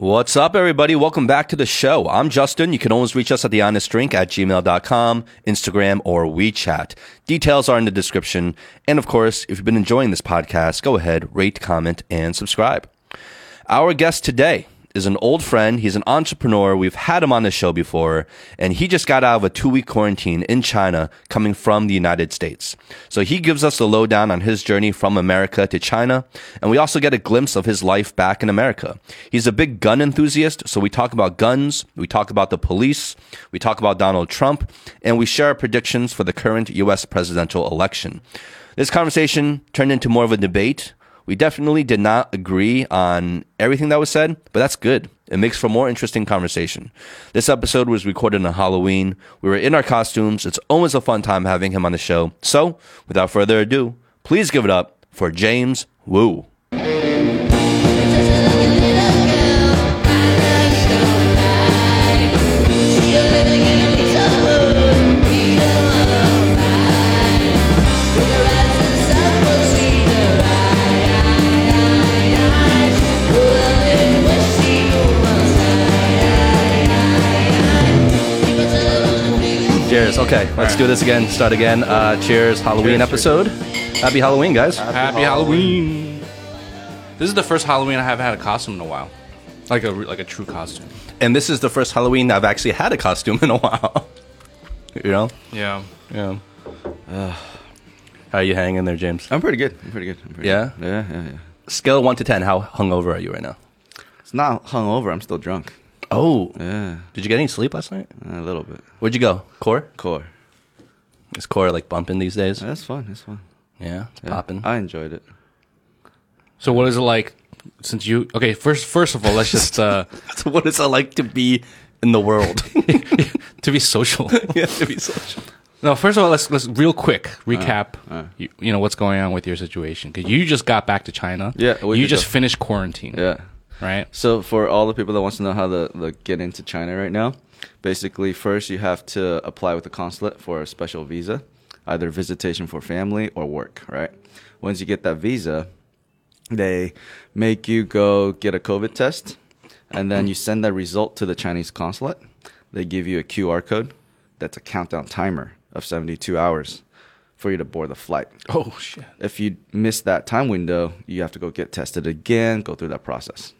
What's up, everybody? Welcome back to the show. I'm Justin. You can always reach us at thehonestdrink at gmail.com, Instagram, or WeChat. Details are in the description. And of course, if you've been enjoying this podcast, go ahead, rate, comment, and subscribe. Our guest today is an old friend. He's an entrepreneur. We've had him on the show before, and he just got out of a two week quarantine in China coming from the United States. So he gives us the lowdown on his journey from America to China, and we also get a glimpse of his life back in America. He's a big gun enthusiast, so we talk about guns, we talk about the police, we talk about Donald Trump, and we share our predictions for the current US presidential election. This conversation turned into more of a debate we definitely did not agree on everything that was said, but that's good. It makes for more interesting conversation. This episode was recorded on Halloween. We were in our costumes. It's always a fun time having him on the show. So, without further ado, please give it up for James Wu. Cheers. Okay, let's do this again. Start again. Uh, cheers. Halloween Cheers, episode. Happy Halloween, guys. Happy Halloween. This is the first Halloween I haven't had a costume in a while, like a like a true costume. And this is the first Halloween I've actually had a costume in a while. you know? Yeah. Yeah. how are you hanging there, James? I'm pretty good. I'm pretty good. I'm pretty Yeah? good. Yeah, yeah, yeah. Scale 1 to 10, how hungover are you right now? It's not hungover. I'm still drunk. Oh. Yeah, Did you get any sleep last night? a little bit. Where'd you go? Core? Core. Is Core like bumping these days? That's fun. That's fun. Yeah, it's Yeah. popping. I enjoyed it. So what is it like since you? Okay, first first of all, let's just uh So what is it like to be in the world? to be social. yeah, to be social. No, first of all, let's let's real quick recap. uh. you, you know what's going on with your situation because you just got back to China. Yeah, you just go. finished quarantine. Yeah. Right. So for all the people that wants to know how to, to get into China right now, basically first you have to apply with the consulate for a special visa, either visitation for family or work, right? Once you get that visa, they make you go get a COVID test and then you send that result to the Chinese consulate. They give you a QR code that's a countdown timer of 72 hours for you to board the flight Oh shit. if you miss that time window, you have to go get tested again, go through that process.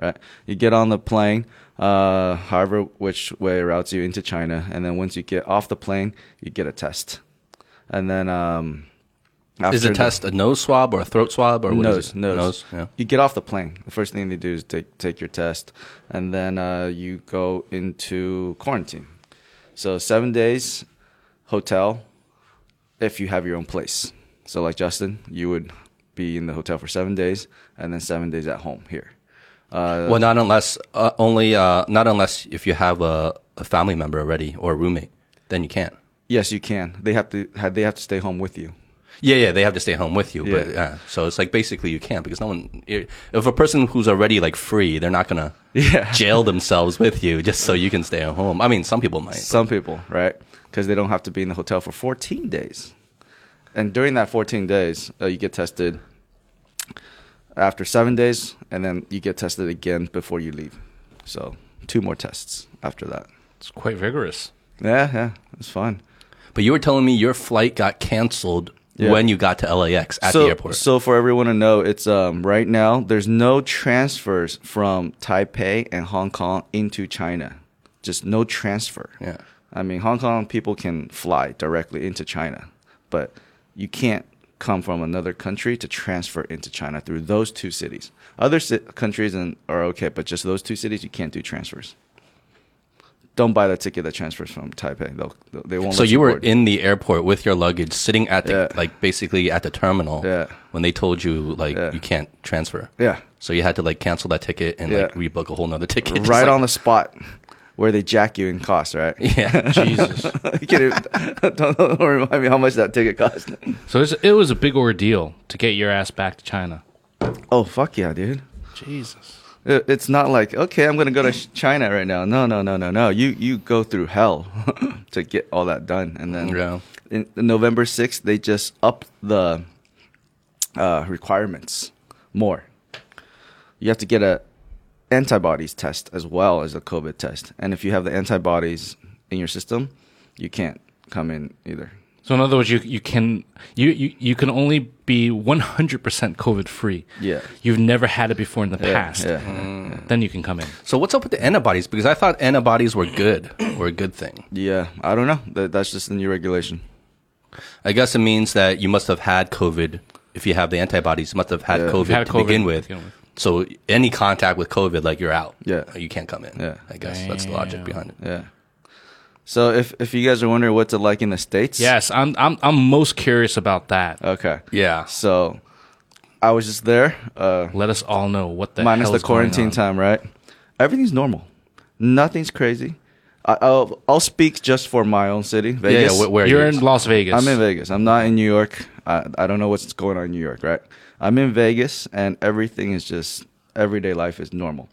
Right? You get on the plane, uh, however which way routes you into China, and then once you get off the plane, you get a test, and then um, Is the after test a nose swab or a throat swab or what is nose, it? nose, Nose, yeah. You get off the plane. The first thing they do is take take your test, and then uh, you go into quarantine. So seven days, hotel, if you have your own place. So like Justin, you would be in the hotel for seven days, and then seven days at home here. Uh, Well, not unless uh, only uh, not unless if you have a, a family member already or a roommate, then you can't. yes, you can. They have to have, they have to stay home with you. Yeah, yeah, they have to stay home with you. But Yeah. yeah, so it's like basically you can't because no one. If a person who's already like free, they're not gonna Yeah. jail themselves with you just so you can stay at home. I mean, some people might. Some people, right? Because they don't have to be in the hotel for 14 days. And during that 14 days, uh, you get tested after seven days, and then you get tested again before you leave. So, two more tests after that. It's quite vigorous. Yeah, yeah, it's fun. But you were telling me your flight got canceled Yeah. when you got to LAX at so, the airport. So, for everyone to know, it's um, right now, there's no transfers from Taipei and Hong Kong into China. Just no transfer. yeah. I mean, Hong Kong people can fly directly into China, but you can't come from another country to transfer into China through those two cities. Other ci- countries and, are okay, but just those two cities, you can't do transfers. Don't buy the ticket that transfers from Taipei. They'll, they won't. So you were board. in the airport with your luggage, sitting at the Yeah. like basically at the terminal Yeah. when they told you like Yeah. you can't transfer. Yeah, So you had to like cancel that ticket and like rebook a whole nother ticket. Right like- on the spot where they jack you in cost. Right? Yeah. Jesus. don't, don't remind me how much that ticket cost. so it's, it was a big ordeal to get your ass back to China. Oh fuck yeah, dude. Jesus. It- It's not like okay, I'm gonna go to China right now. No, no, no, no, no. You you go through hell to get all that done, and then Yeah. in, in November sixth, they just upped the uh, requirements more. You have to get a antibodies test as well as a COVID test. And if you have the antibodies in your system, you can't come in either. So in other words, you you can you you, you can only be one hundred percent COVID free. Yeah. You've never had it before in the Yeah, past. yeah. Mm. Then you can come in. So what's up with the antibodies? Because I thought antibodies were good, were a good thing. Yeah, I don't know. That, that's just the new regulation. I guess it means that you must have had COVID. If you have the antibodies, you must have had Yeah. COVID Had to COVID begin to begin with. So any contact with COVID, like you're out. Yeah. you can't come in. Yeah. I guess that's the logic behind it. Yeah. So if if you guys are wondering what's it like in the states, Yes, I'm I'm I'm most curious about that. Okay. Yeah. So I was just there, uh, Let us all know what the minus hell the is going quarantine on. time, right? Everything's normal. Nothing's crazy. I, I'll I'll speak just for my own city, Vegas. yeah. Where, where are You're you? in Las Vegas. I'm in Vegas. I'm not in New York. I, I don't know what's going on in New York, right? I'm in Vegas, and everything is just everyday life is normal.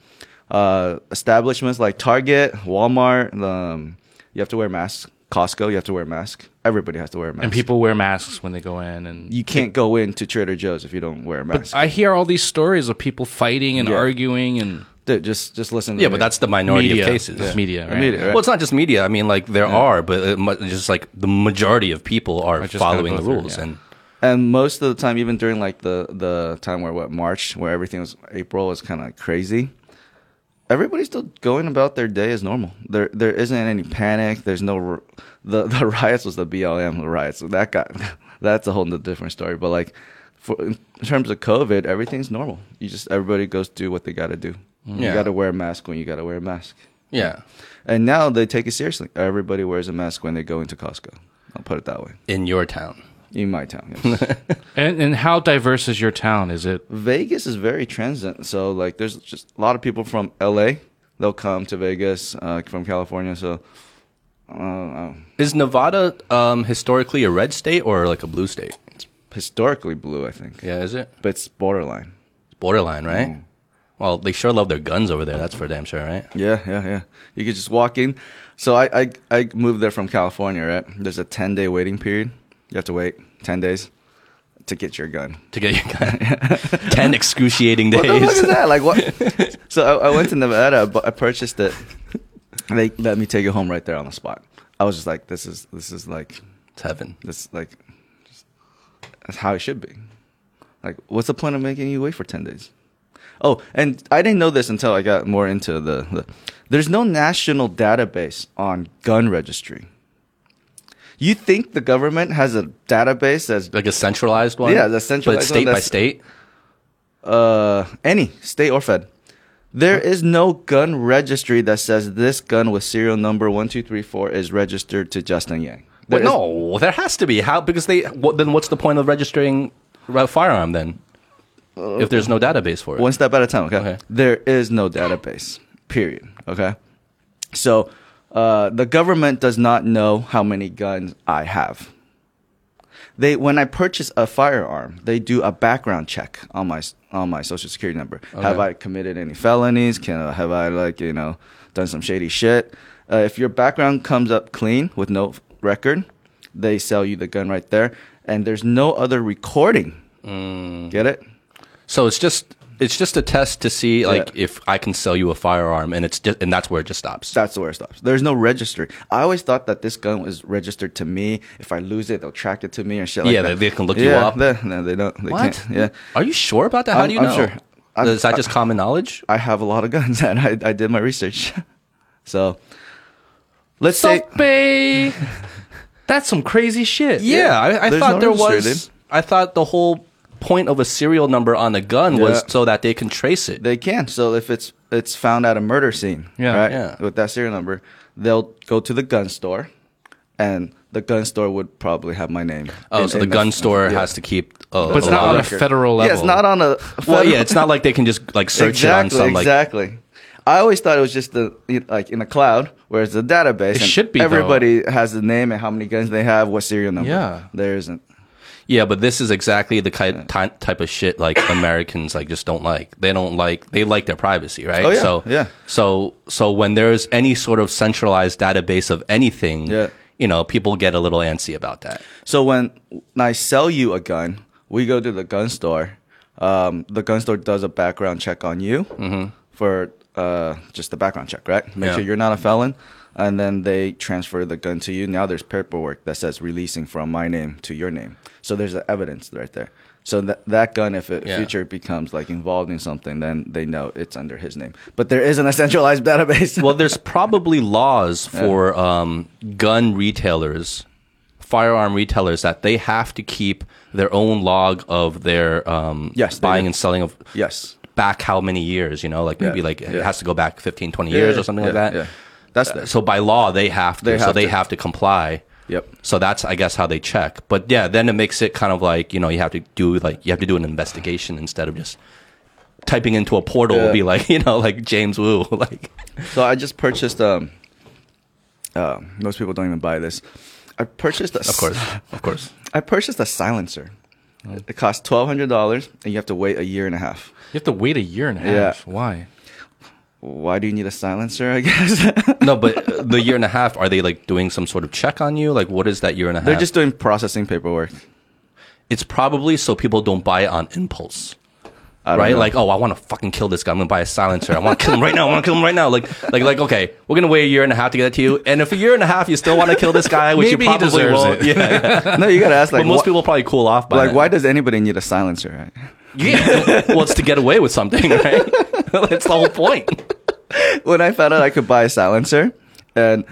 Uh, establishments like Target, Walmart, um, you have to wear masks. Costco, you have to wear a mask. Everybody has to wear a mask. and people wear masks when they go in, and you can't go into Trader Joe's if you don't wear a mask. I hear all these stories of people fighting and Yeah. arguing and Dude, just just listen. To Yeah, me. but that's the minority media. of cases. It's media, right? Media, right. Well, it's not just media. I mean, like there are, but it, just like the majority of people are I just following gotta the go through, rules, yeah. and And most of the time, even during like the the time where what March, where everything was April was kind of crazy. Everybody's still going about their day as normal. There there isn't any panic. There's no the the riots was the BLM riots. So that got that's a whole different story. But like for in terms of COVID, everything's normal. You just everybody goes do what they got to do. You got to wear a mask when you got to wear a mask. yeah, And now they take it seriously. Everybody wears a mask when they go into Costco. I'll put it that way. in your town. In my town, yes. and and how diverse is your town? Is it Vegas is very transient. So like, there's just a lot of people from LA. They'll come to Vegas uh, from California. So uh, Is Nevada um, historically a red state or like a blue state? historically blue, I think. Yeah, is it But it's borderline. It's borderline? Right. Mm. Well, they sure love their guns over there. That's for damn sure, right? Yeah, yeah, yeah. You could just walk in. So I, I, I moved there from California. Right. There's a 10 day waiting period. You have to wait 10 days to get your gun. To get your gun. ten excruciating What the fuck days. is that? Like what? so I, I went to Nevada, but I purchased it. They let me take it home right there on the spot. I was just like, this is this is like It's heaven. this like just, that's how it should be. Like, what's the point of making you wait for ten days? Oh, and I didn't know this until I got more into the. the there's no national database on gun registry. You think the government has a database that's Like a centralized one. Yeah, the centralized But state by state. uh any state or fed. There is no gun registry that says this gun with serial number one two three four is registered to Justin Yang. There no, there has to be. How? Because they. What, then what's the point of registering a firearm then? if there's no database for it. One step at a time, okay? Okay. There is no database, period, okay? So uh, the government does not know how many guns I have. They, when I purchase a firearm, they do a background check on my on my social security number. Have I committed any felonies? Can have I like you know done some shady shit? Uh, if your background comes up clean with no record, they sell you the gun right there, and there's no other recording. Get it? So it's just it's just a test to see like Yeah. if I can sell you a firearm, and it's just and that's where it just stops. That's where it stops. There's no registry. I always thought that this gun was registered to me. If I lose it, they'll track it to me or shit like Yeah, that. they- they can look you Yeah, up. They, no, they don't. They What? can't. Yeah. Are you sure about that? How I'm- do you I'm know? sure. I'm- Is that I- just common knowledge? I have a lot of guns and I, I did my research. so let's say That's some crazy shit. Yeah, I, I thought no there was. I thought the whole point of a serial number on the gun was so that they can trace it. they can. So if it's it's found at a murder scene, Yeah. right? Yeah. With that serial number, they'll go to the gun store and the gun store would probably have my name. oh, in- so the gun gon store yeah. has to keep. Oh, But it's not lot on a federal level. Yeah, it's not on a. Well, yeah, it's not like they can just like search exactly, it on some like. exactly. I always thought it was just the like in the cloud, where it's a database. It and should be, though. Everybody has the name and how many guns they have, what serial number. Yeah. there isn't. Yeah, but this is exactly the ki- ty- type of shit like Americans like just don't like. They don't like. They like their privacy, right? Oh, yeah, So yeah. So so when there's any sort of centralized database of anything, Yeah. you know, people get a little antsy about that. So when I sell you a gun, we go to the gun store. Um, the gun store does a background check on you Mm-hmm. for uh, just a background check, right? Make Yeah. sure you're not a felon, and then they transfer the gun to you. Now there's paperwork that says releasing from my name to your name. So there's the evidence right there. So that that gun, if it Yeah. future becomes like involved in something, then they know it's under his name. But there isn't a centralized database. well, there's probably laws for um, gun retailers, firearm retailers, that they have to keep their own log of their um, Yes, buying and selling of yes, back how many years, you know, like maybe Yeah, like it has to go back 15, 20 years or something like Yeah, that. That's. So by law, they have to. They so have they to. have to comply. Yep. So that's, I guess, how they check. But yeah, then it makes it kind of like you know you have to do like you have to do an investigation instead of just typing into a portal. Yeah. Will be like you know like James Wu like So I just purchased. Um, uh, most people don't even buy this. I purchased a. of course of course. I purchased a silencer. It costs twelve hundred dollars, and you have to wait a year and a half. You have to wait a year and a half. Yeah. half. Why? Why do you need a silencer? I guess No, but the year and a half are they like doing some sort of check on you? Like what is that year and a half? they're just doing processing paperwork. It's probably so people don't buy it on impulse. Right? know. Like, oh, I want to fucking kill this guy. I'm gonna buy a silencer. I want to kill him right now. I want to kill him right now. Like, like, like. Okay, we're gonna wait a year and a half to get it to you. And if a year and a half you still want to kill this guy, which Maybe you probably will, yeah. yeah. no, you gotta ask like but most wh- people probably cool off by like why does anybody need a silencer? Right? Yeah. well, it's to get away with something, right? That's the whole point. when I found out I could buy a silencer, and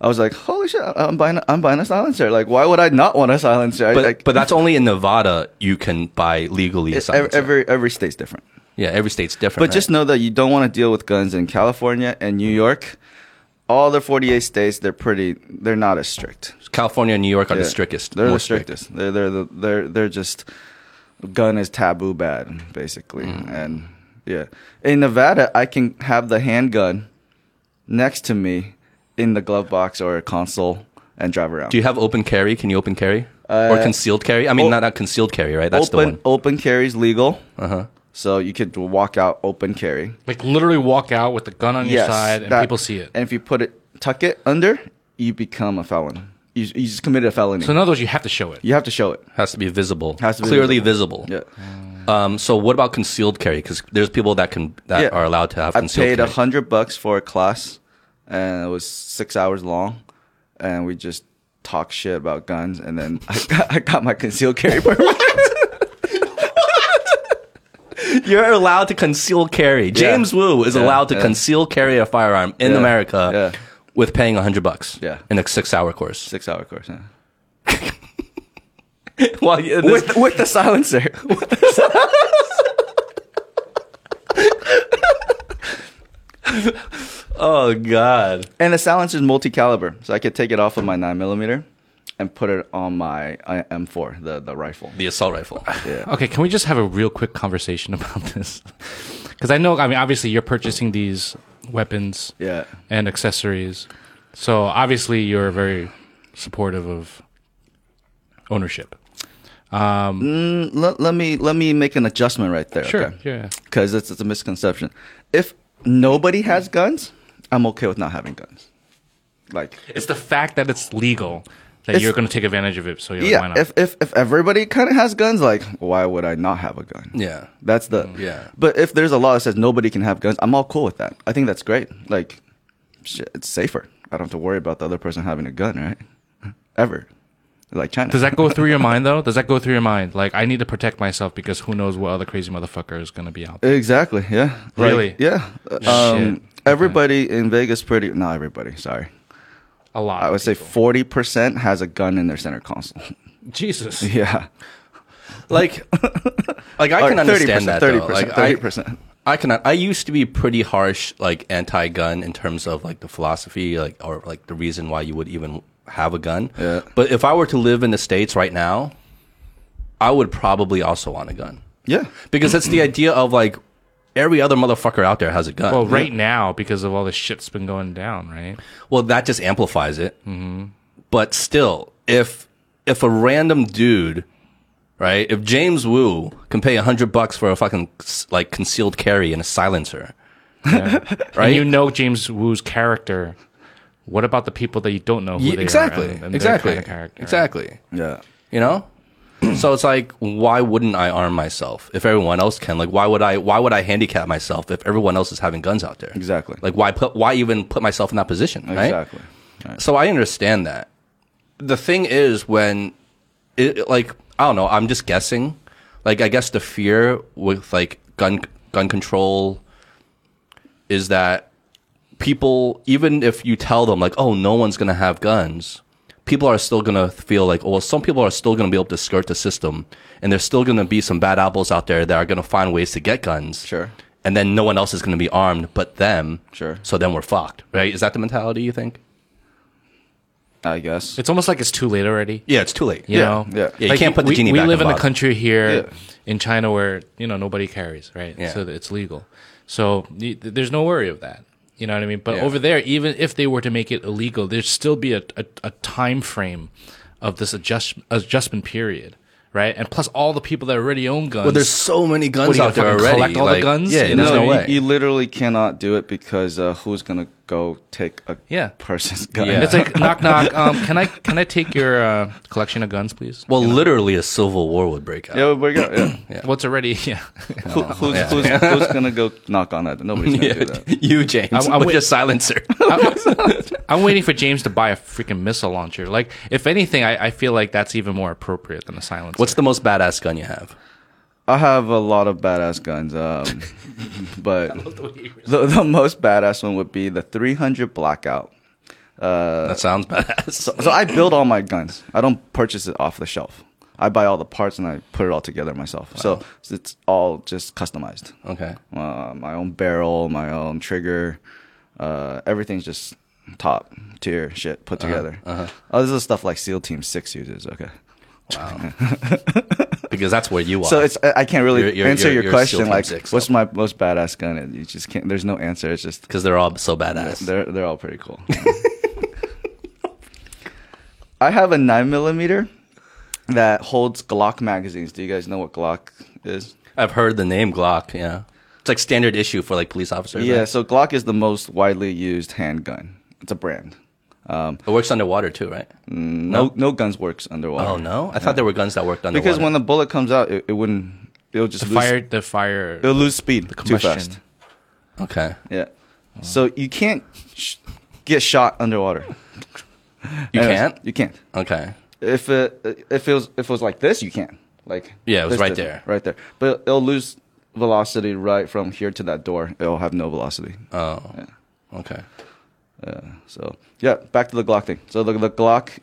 I was like, "Holy shit! I'm buying, a, I'm buying a silencer. Like, why would I not want a silencer?" I- But but that's only in Nevada. You can buy legally a every, silencer. every every state's different. yeah, every state's different. But just know that you don't want to deal with guns in California and New York. All the 48 states, they're pretty. They're not as strict. California and New York are the strictest. They're the most strict. strictest. They're they're the, they're they're just gun is taboo bad basically. Mm. And yeah, in Nevada, I can have the handgun next to me in the glove box or a console and drive around. Do you have open carry? Can you open carry Uh, or concealed carry? I mean, o- not not concealed carry, right? That's open the one. open carry is legal, Uh huh. so you could walk out open carry. Like literally walk out with the gun on your side and that- people see it. And if you put it, tuck it under, you become a felon. You, you just committed a felony. So in other words, you have to show it. you have to show it. Has to be visible. Has to be clearly visible. Yeah. Um. So what about concealed carry? Because there's people that can that Yeah. are allowed to have I concealed paid a hundred bucks for a class, and it was six hours long, and we just talked shit about guns, and then I got, I got my concealed carry permit. You're allowed to conceal carry. James Wu is Yeah, allowed to yeah. conceal carry a firearm in Yeah, America yeah. With paying a hundred bucks. Yeah. In a six-hour course. Six hour course, yeah. well, yeah, this- with with the silencer. oh god. and the silencer is multi caliber, so I could take it off of my nine millimeter and put it on my uh, M4, the the rifle. The assault rifle. Yeah. Okay, can we just have a real quick conversation about this? Because I know, I mean, obviously you're purchasing these weapons Yeah. and accessories, so obviously you're very supportive of ownership. Mm, let, let me let me make an adjustment right there. Sure, okay? yeah. because it's, it's a misconception. If nobody has guns, I'm okay with not having guns. Like, It's the fact that it's legal that It's- you're going to take advantage of it. So you're like, why yeah, not? if, if if everybody kind of has guns, like, why would I not have a gun? Yeah. That's the Yeah. But if there's a law that says nobody can have guns, I'm all cool with that. I think that's great. Like, shit, it's safer. I don't have to worry about the other person having a gun, right? Ever, like China. Does that go through your mind though? Does that go through your mind? Like, I need to protect myself because who knows what other crazy motherfucker is going to be out there. Exactly. Yeah. Like, Really? yeah. Shit. Um, everybody in Vegas, pretty. Not everybody. Sorry. A lot. I would say forty percent has a gun in their center console. Jesus. yeah. Like, like I Or can understand that. Thirty though. percent. Thirty I, percent. I cannot. I used to be pretty harsh, like anti-gun in terms of like the philosophy, like or like the reason why you would even have a gun. Yeah. But if I were to live in the states right now, I would probably also want a gun Yeah. because that's the idea of like every other motherfucker out there has a gun. Well, right now because of all the shit's been going down, right? Well, that just amplifies it. Mm-hmm. But still, if if a random dude, right, if James Wu can pay a hundred bucks for a fucking like concealed carry and a silencer, Yeah. Right? And you know James Wu's character. What about the people that you don't know who Yeah, they exactly, are? and- and their exactly, kind of exactly. Yeah. You know, so it's like, why wouldn't I arm myself if everyone else can? Like, why would I? Why would I handicap myself if everyone else is having guns out there? Exactly. Like, why put? Why even put myself in that position? Right? Exactly. Right. So I understand that. The thing is, when it like I don't know, I'm just guessing. Like, I guess the fear with like gun gun control is that people, even if you tell them like, oh, no one's gonna have guns, people are still gonna feel like, oh, well, some people are still gonna be able to skirt the system, and there's still gonna be some bad apples out there that are gonna find ways to get guns. Sure. And then no one else is gonna be armed but them. Sure. So then we're fucked, right? Is that the mentality you think? I guess. It's almost like it's too late already. Yeah, it's too late. You Yeah, know, yeah. Yeah, you can't put the we, genie We back in live the in a country here Yeah. in China where you know nobody carries, right? Yeah. So it's legal. So y- there's no worry of that. You know what I mean? But Yeah. over there, even if they were to make it illegal, there'd still be a, a, a time frame of this adjust, adjustment period, right? And plus all the people that already own guns. Well, there's so many guns What, are you out there already. collect all the guns? Yeah, You there's know, no you, way. you literally cannot do it because uh, who's gonna go take a Yeah. person's gun? Yeah. It's like knock knock. Um, can I can I take your uh, collection of guns, please? well, literally, a civil war would break out. yeah, we go. Yeah. Yeah. What's already yeah. Who, who's, who's, who's gonna go knock on that? Nobody's gonna do that. you, James, I'm- I'm with wait- your silencer. I'm waiting for James to buy a freaking missile launcher. Like, if anything, I, I feel like that's even more appropriate than a silencer. What's the most badass gun you have? I have a lot of badass guns, um, but the, the most badass one would be the 300 Blackout. that sounds badass. So, so I build all my guns. I don't purchase it off the shelf. I buy all the parts and I put it all together myself. So it's all just customized. okay. Uh, my own barrel, my own trigger, uh, everything's just top tier shit put together. Oh, this is stuff like SEAL Team Six uses. Okay, Wow. because that's where you are. so it's I can't really You're- you're- answer you're- your question like Six, what's so. my most badass gun. And you just can't. There's no answer. It's just because they're all so badass. they're they're all pretty cool. I have a nine millimeter that holds Glock magazines. Do you guys know what Glock is? I've heard the name Glock. Yeah, it's like standard issue for like police officers. Yeah, right? so Glock is the most widely used handgun. It's a brand. Um, it works underwater too, right? no, no guns works underwater. Oh no, I thought there were guns that worked underwater. because when the bullet comes out, it, it wouldn't. It'll just the lose, fire? The fire. It'll lose speed too combustion. fast. okay, Yeah. So you can't sh- get shot underwater. you And can't. You can't. Okay, If it if it was if it was like this, you can't. Like Yeah, it was this right distance, there. right there. But it'll lose velocity right from here to that door. It'll have no velocity. oh, Yeah. okay, Uh, so yeah, back to the Glock thing. So the the Glock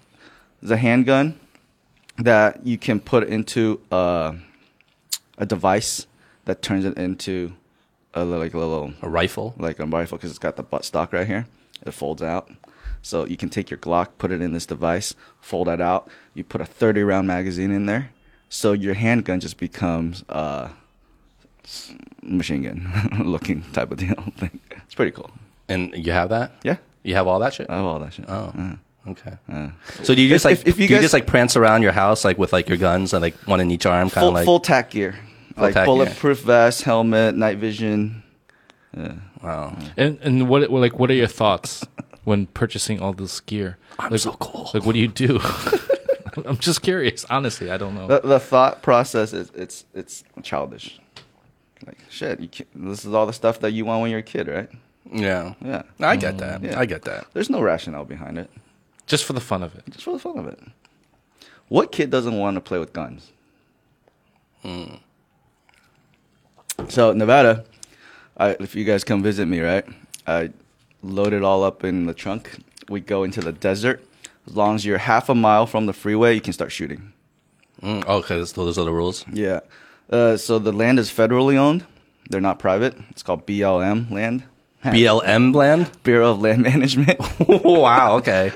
is a handgun that you can put into uh, a device that turns it into a like a little a rifle. like a rifle because it's got the butt stock right here. It folds out. So you can take your Glock, put it in this device, fold that out. You put a 30 round magazine in there. So your handgun just becomes a machine gun looking type of deal thing. It's pretty cool. And you have that? Yeah. You have all that shit? I have all that shit. Oh, Uh, okay. uh. So do you just If- like if- if you do you guys- just like prance around your house like with like your guns and like one in each arm, kind of like full tack gear. like tack gear. bulletproof vest, helmet, night vision. wow. And and what what- like what are your thoughts when purchasing all this gear? I'm like, so cool. Like what do you do? I'm just curious. Honestly, I don't know. The, the thought process is it's it's childish. Like shit, you can't, this is all the stuff that you want when you're a kid, right? Yeah. Yeah. I get that. Yeah. I get that. There's no rationale behind it. just for the fun of it. Just for the fun of it. What kid doesn't want to play with guns? Hmm. So Nevada, I, if you guys come visit me, right? I load it all up in the trunk. We go into the desert. As long as you're half a mile from the freeway, you can start shooting. Mm, okay, so those are the rules. Yeah. Uh, so the land is federally owned. They're not private. It's called BLM land. BLM land. Bureau of Land Management. wow. Okay.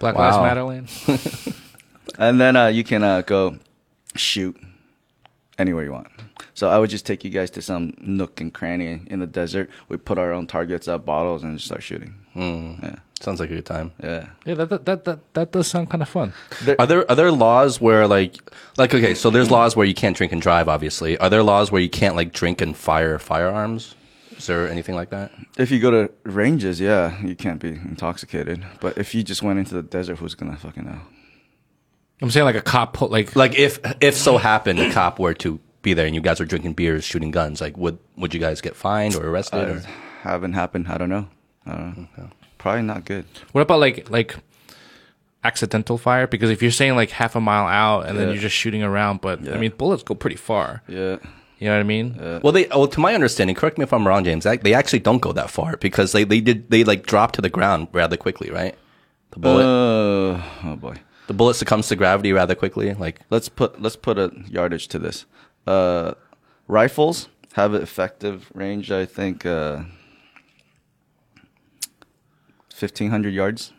Black Wow. Lives Matter land. and then uh, you can uh, go shoot anywhere you want. So I would just take you guys to some nook and cranny in the desert. We put our own targets up, bottles, and just start shooting. Mm. Yeah, Sounds like a good time. yeah. Yeah, that that that that, that does sound kind of fun. Are there are there laws where like like okay, so there's laws where you can't drink and drive, obviously. Are there laws where you can't like drink and fire firearms? Is there anything like that? If you go to ranges, yeah, you can't be intoxicated. But if you just went into the desert, who's gonna fucking know? I'm saying like a cop put like Like if if so happened a cop were to be there and you guys were drinking beers, shooting guns, like would would you guys get fined or arrested? Uh, or? haven't happened. I don't know. I don't know. Probably not good. what about like like accidental fire? Because if you're saying like half a mile out and then Yeah. you're just shooting around, but I Yeah. mean bullets go pretty far. Yeah. You know what I mean? Well, they well to my understanding. Correct me if I'm wrong, James. They actually don't go that far because they they did they like drop to the ground rather quickly, right? The bullet Uh, oh boy. the bullet succumbs to gravity rather quickly. Like Let's put let's put a yardage to this. Uh, rifles have an effective range. I think uh, fifteen hundred yards.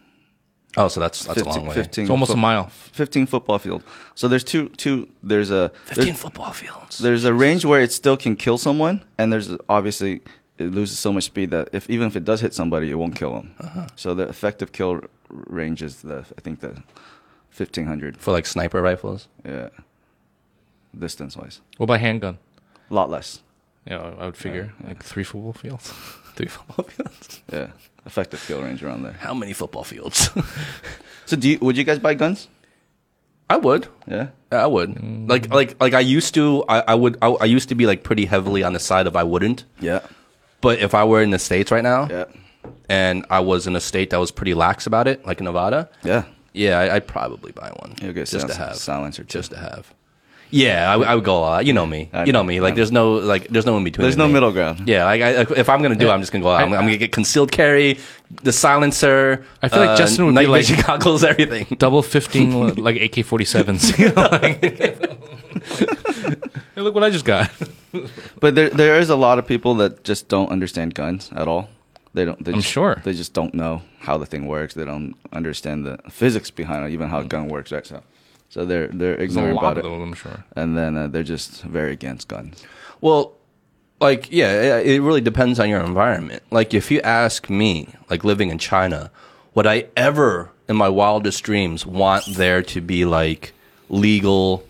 Oh, so that's that's 15, a long way. 15 It's almost a mile. Fifteen football field. So there's two two. There's a Fifteen there's- football fields. there's a range where it still can kill someone, and there's obviously it loses so much speed that if even if it does hit somebody, it won't kill them. Uh-huh. So the effective kill range is the I think the fifteen hundred. for like sniper rifles. Yeah, distance wise, What about handgun? a lot less. Yeah, I would figure like three football fields. Three football fields. Yeah, effective kill range around there. How many football fields? So do you, would you guys buy guns? I would. Yeah. I would. Like like like I used to. I, I would. I, I used to be like pretty heavily on the side of I wouldn't. Yeah. But if I were in the states right now, Yeah. and I was in a state that was pretty lax about it, like Nevada, Yeah. yeah, I, I'd probably buy one You'll get just to have. silencer. Just to have. Yeah, I, would- I would go. Uh, you know me. I you know know, me. Like, there's no like, there's no in between. There's no me. middle ground. Yeah, like, I, if I'm gonna do, it, I'm just gonna go out. I'm, I'm gonna get concealed carry, the silencer. I feel like Justin would be night like- vision goggles, everything. Double fifteen like AK forty sevens. Hey, look what I just got. But there there is a lot of people that just don't understand guns at all. They don't. They I'm just, sure. they just don't know how the thing works. They don't understand the physics behind it, even how a gun works. Right. So, so they're they're There's a ignorant lot about of it, those, I'm sure. and then uh, they're just very against guns. Well, like, yeah, it it really depends on your environment. Like, if you ask me, like living in China, would I ever, in my wildest dreams, want there to be like legal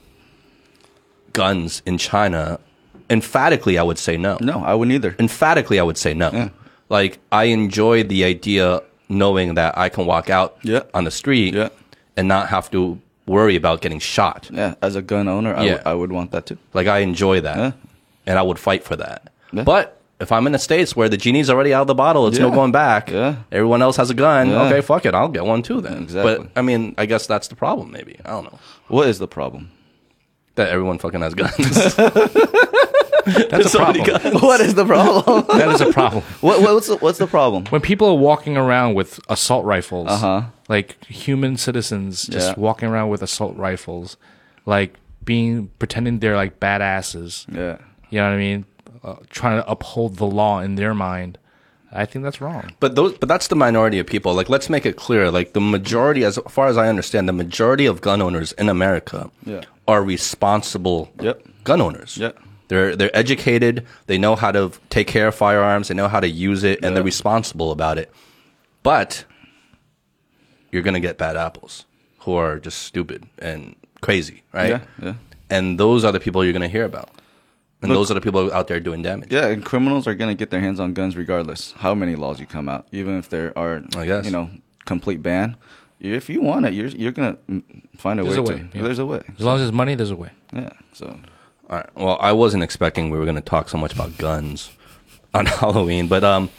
guns in China? Emphatically, I would say no. No, I wouldn't either. Emphatically, I would say no. Yeah. Like, I enjoy the idea knowing that I can walk out Yeah. on the street Yeah. and not have to worry about getting shot. Yeah, as a gun owner, I, Yeah. would- I would want that too. Like I enjoy that, Yeah. and I would fight for that. Yeah. But if I'm in the states where the genie's already out of the bottle, it's no going back. Yeah. Everyone else has a gun. Okay, fuck it, I'll get one too then. Exactly. But I mean, I guess that's the problem. Maybe I don't know What is the problem? that everyone fucking has guns. That's a problem. what is the problem? That is a problem. what, what's the, what's the problem? When people are walking around with assault rifles, Uh-huh. like human citizens just Yeah. walking around with assault rifles, like being pretending they're like badasses. Yeah. You know what I mean? Uh, trying to uphold the law in their mind. I think that's wrong. but those, but that's the minority of people. Like, let's make it clear. Like, the majority, as far as I understand, the majority of gun owners in America Yeah. are responsible Yep. gun owners. Yep. They're they're educated. They know how to take care of firearms. They know how to use it, and Yeah. they're responsible about it. But you're gonna get bad apples who are just stupid and crazy, right? Yeah. Yeah. And those are the people you're gonna hear about. And Look- those are the people out there doing damage. Yeah, and criminals are gonna get their hands on guns regardless how many laws you come out, even if there are, I guess. you know, complete ban. If you want it, you're you're gonna mm, find a There's way a to. way, yeah. There's a way. As long as there's money, there's a way. Yeah. So All right. Well, I wasn't expecting we were going to talk so much about guns on Halloween, but um,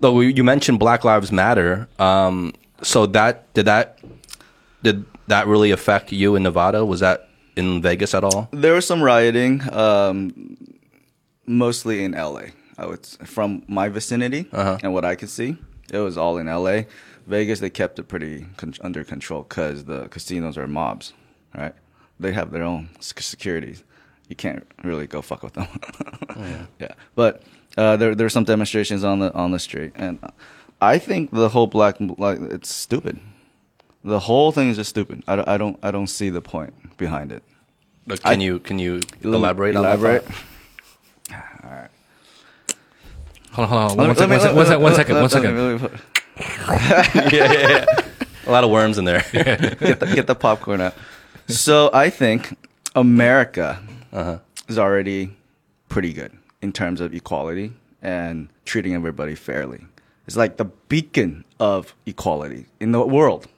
though you mentioned Black Lives Matter, um, so that did that did that really affect you in Nevada? Was that in Vegas at all? there was some rioting, um, mostly in L.A. I would from my vicinity Uh-huh. and what I could see, it was all in L.A. Vegas, they kept it pretty con- under control because the casinos are mobs, right? They have their own sec- security. You can't really go fuck with them. yeah. but uh, there there were some demonstrations on the on the street, and I think the whole black like it's stupid. The whole thing is just stupid. I don't I don't, I don't see the point behind it. Like, Can I- you can you elaborate on elaborate? that? Hold on, hold on. One Let second, me- one second, let one second, one second. let me put- yeah, yeah, yeah. A lot of worms in there. Get the, get the popcorn out. So I think America Uh-huh. is already pretty good in terms of equality and treating everybody fairly. It's like the beacon of equality in the world.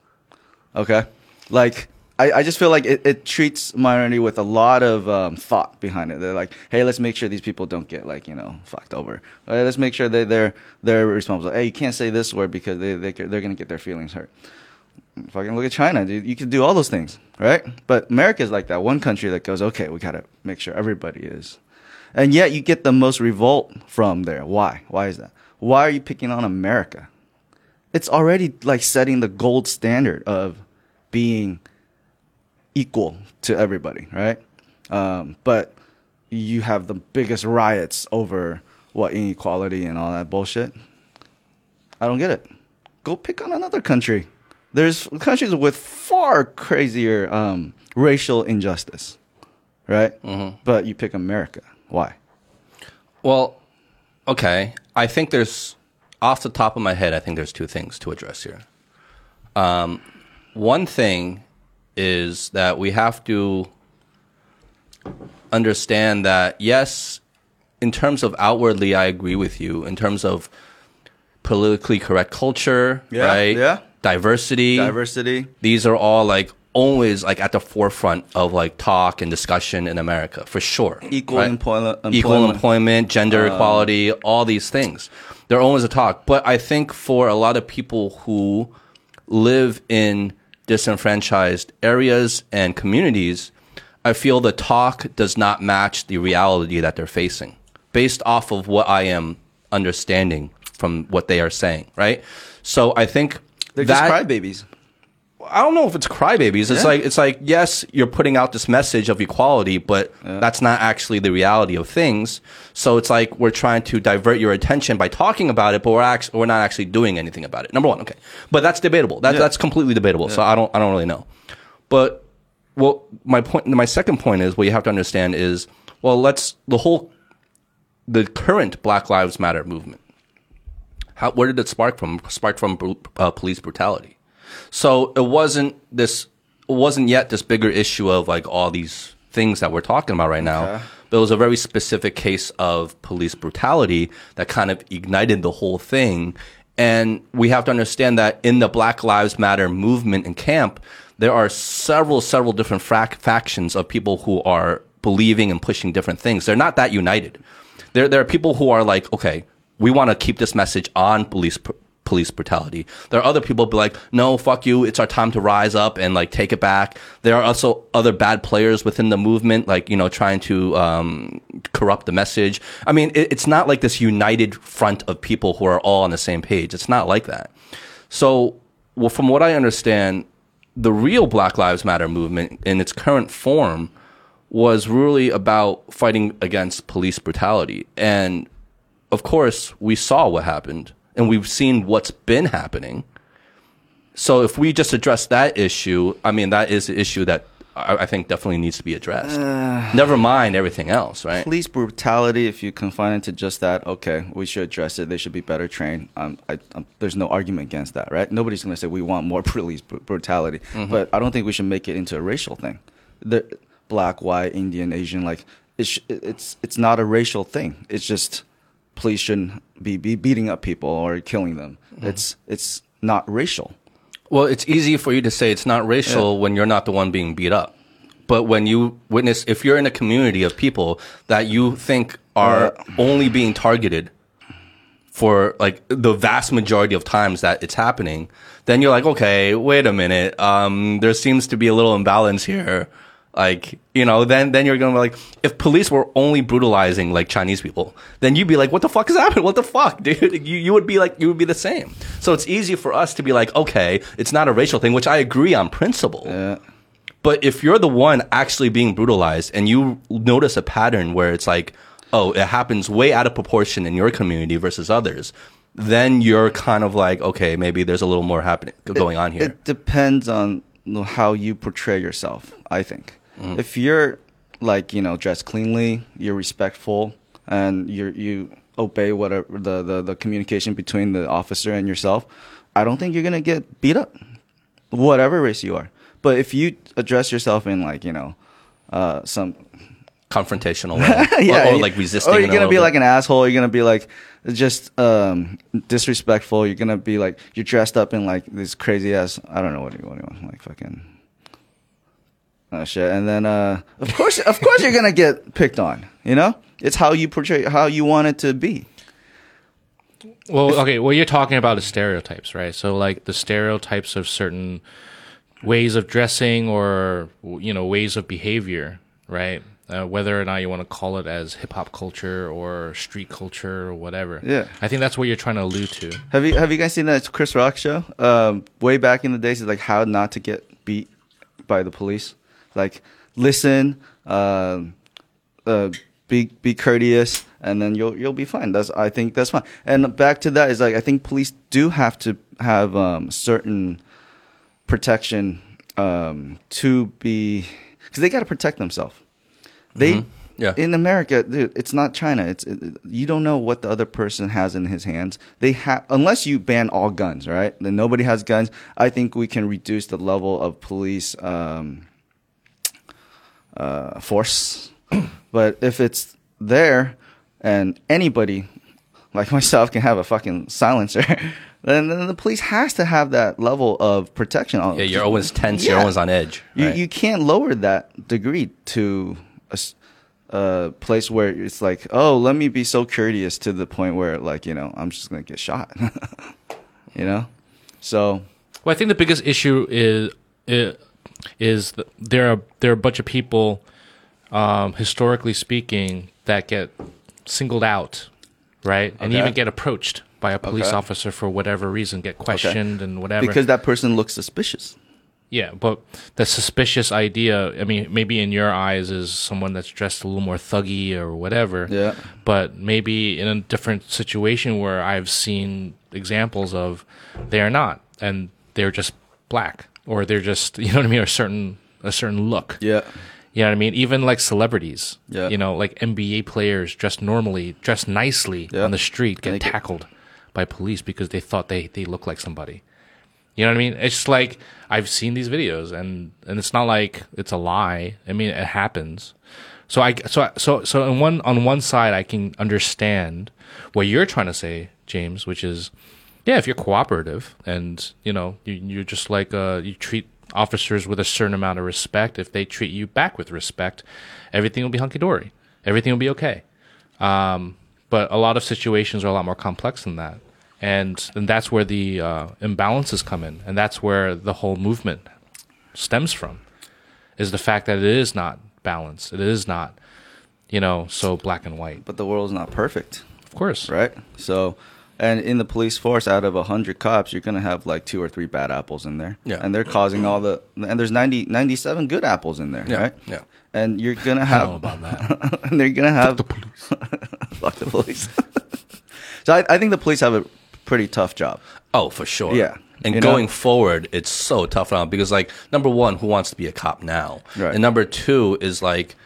Okay, like I, I just feel like it, it treats minority with a lot of um, thought behind it. They're like, hey, let's make sure these people don't get like you know fucked over. Or, let's make sure they they're they're responsible. Hey, you can't say this word because they they they're gonna get their feelings hurt. Fucking look at China, dude. You can do all those things, right? But America's like that one country that goes, okay, we gotta make sure everybody is, and yet you get the most revolt from there. Why? Why is that? Why are you picking on America? It's already like setting the gold standard of being equal to everybody, right? Um, but you have the biggest riots over what inequality and all that bullshit. I don't get it. Go pick on another country. There's countries with far crazier um, racial injustice, right? Mm-hmm. But you pick America. Why? Well, okay. I think there's off the top of my head. I think there's two things to address here. Um, one thing is that we have to understand that yes, in terms of outwardly, I agree with you. In terms of politically correct culture, Yeah, right? yeah. Diversity, Diversity. these are all like always like at the forefront of like talk and discussion in America for sure. Equal right? employment- equal employment. Employment, gender um, equality, all these things. They're always a talk. But I think for a lot of people who live in disenfranchised areas and communities, I feel the talk does not match the reality that they're facing based off of what I am understanding from what they are saying, right? So I think They're that, just crybabies. I don't know if it's crybabies. It's Yeah. like it's like yes, you're putting out this message of equality, but that's not actually the reality of things. So it's like we're trying to divert your attention by talking about it, but we're actually we're not actually doing anything about it. Number one, okay, but that's debatable. That, Yeah. That's completely debatable. So I don't I don't really know. But well, my point, my second point is what you have to understand is well, let's the whole the current Black Lives Matter movement. How, where did it spark from? Sparked from uh, police brutality. So it wasn't this, it wasn't yet this bigger issue of like all these things that we're talking about right now. Okay. But it was a very specific case of police brutality that kind of ignited the whole thing. And we have to understand that in the Black Lives Matter movement and camp, there are several, several different frac- factions of people who are believing and pushing different things. They're not that united. There, there are people who are like, okay, we want to keep this message on police police brutality. There are other people be like, no, fuck you. It's our time to rise up and like take it back. There are also other bad players within the movement, like, you know, trying to, um, corrupt the message. I mean, it, it's not like this united front of people who are all on the same page. It's not like that. So, well, from what I understand, the real Black Lives Matter movement in its current form was really about fighting against police brutality. And of course, we saw what happened and we've seen what's been happening. So if we just address that issue, I mean, that is the issue that I, I think definitely needs to be addressed. Never mind everything else, right? Police brutality, if you confine it to just that, okay, we should address it. They should be better trained. Um, I, um, there's no argument against that, right? Nobody's going to say we want more police br- brutality, but I don't think we should make it into a racial thing. The black, white, Indian, Asian, like it's it's it's not a racial thing. It's just police shouldn't be, be beating up people or killing them. It's it's not racial. Well, it's easy for you to say it's not racial when you're not the one being beat up. But when you witness, if you're in a community of people that you think are only being targeted for like the vast majority of times that it's happening, then you're like, okay, wait a minute. Um, there seems to be a little imbalance here. Like, you know, then, then you're gonna be like, if police were only brutalizing like Chinese people, then you'd be like, what the fuck is happening? What the fuck, dude? You, you would be like, you would be the same. So it's easy for us to be like, okay, it's not a racial thing, which I agree on principle. Yeah. But if you're the one actually being brutalized and you notice a pattern where it's like, oh, it happens way out of proportion in your community versus others, then you're kind of like, okay, maybe there's a little more happening going on here. It depends on how you portray yourself. I think Mm-hmm. if you're like you know dressed cleanly, you're respectful, and you you obey whatever the, the the communication between the officer and yourself. I don't think you're gonna get beat up, whatever race you are. But if you address yourself in like you know uh, some Confrontational way. or, or like resisting. Or you're gonna be bit. like an asshole. You're gonna be like just um, disrespectful. You're gonna be like you're dressed up in like this crazy ass. I don't know what do what do you want like fucking Oh shit! And then, uh, of course, of course, you're gonna get picked on. You know, it's how you portray, how you want it to be. Well, okay, what you're talking about is stereotypes, right? So like the stereotypes of certain ways of dressing or you know ways of behavior, right? Uh, whether or not you want to call it as hip hop culture or street culture or whatever. Yeah. I think that's what you're trying to allude to. Have you have you guys seen that Chris Rock show? Um, way back in the days, it's like how not to get beat by the police. Like listen, um, uh, be be courteous, and then you'll you'll be fine. That's I think that's fine. And back to that is like I think police do have to have um, certain protection um, to be because they got to protect themselves. They Yeah. in America, dude, it's not China. It's it, you don't know what the other person has in his hands. They have unless you ban all guns, right? Then nobody has guns. I think we can reduce the level of police um, uh, force. but if it's there and anybody like myself can have a fucking silencer, then, then the police has to have that level of protection. Yeah, you're always tense. You're always on edge. You right? you can't lower that degree to a place where it's like, oh, let me be so courteous to the point where like you know I'm just gonna get shot. you know, so Well, I think the biggest issue is is, is that there are there are a bunch of people, um, historically speaking, that get singled out, right, and Okay. even get approached by a police Okay. officer for whatever reason, get questioned and whatever. because that person looks suspicious. yeah, but the suspicious idea, I mean, maybe in your eyes is someone that's dressed a little more thuggy or whatever. Yeah. But maybe in a different situation where I've seen examples of they are not, and they're just black, or they're just you know what I mean, a certain a certain look. Yeah, You know what I mean? Even like celebrities. Yeah. You know, like NBA players dressed normally, dressed nicely Yeah. on the street, get tackled by police because they thought they, they look like somebody. You know what I mean? It's just like I've seen these videos and, and it's not like it's a lie. I mean, it happens. So I so so so on one on one side I can understand what you're trying to say, James, which is yeah, if you're cooperative and you know you, you're just like uh, you treat officers with a certain amount of respect, if they treat you back with respect, everything will be hunky dory. Everything will be okay. Um, but a lot of situations are a lot more complex than that, and and that's where the uh, imbalances come in, and that's where the whole movement stems from, is the fact that it is not balanced. It is not, you know, so black and white. but the world's not perfect, Of course, right? So. And in the police force, out of 100 cops, you're going to have like two or three bad apples in there. Yeah. And they're causing all the, and there's 90, 97 good apples in there, Yeah, right? yeah. And you're going to I have, don't know about that. and they're gonna have the police. fuck the police. so I, I think the police have a pretty tough job. Oh, for sure. Yeah. And You know? going forward, it's so tough now because, like, number one, who wants to be a cop now? Right. And number two is like,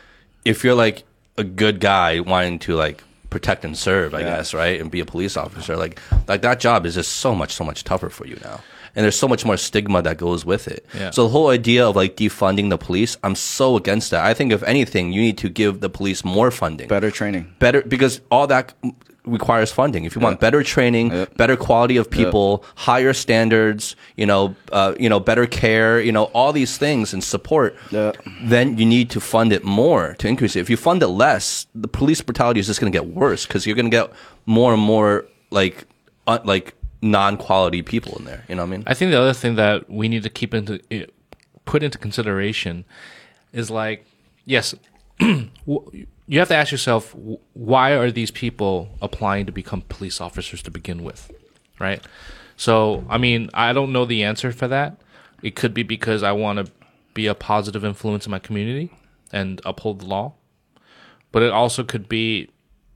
if you're like a good guy wanting to like protect and serve, I Yeah. guess, right, and be a police officer, like, like that job is just so much, so much tougher for you now. And there's so much more stigma that goes with it. Yeah. So the whole idea of like defunding the police, I'm so against that. I think if anything, you need to give the police more funding Better training. better because all that requires funding. If you want better training, Yeah. better quality of people, higher standards, you know, uh, you know, better care, you know, all these things and support, Yeah. then you need to fund it more to increase it. If you fund it less, the police brutality is just going to get worse because you're going to get more and more like uh, like non-quality people in there. You know what I mean? I think the other thing that we need to keep into eh, put into consideration is like, yes, w- you have to ask yourself why are these people applying to become police officers to begin with, right? So, I mean, I don't know the answer for that. It could be because I want to be a positive influence in my community and uphold the law, but it also could be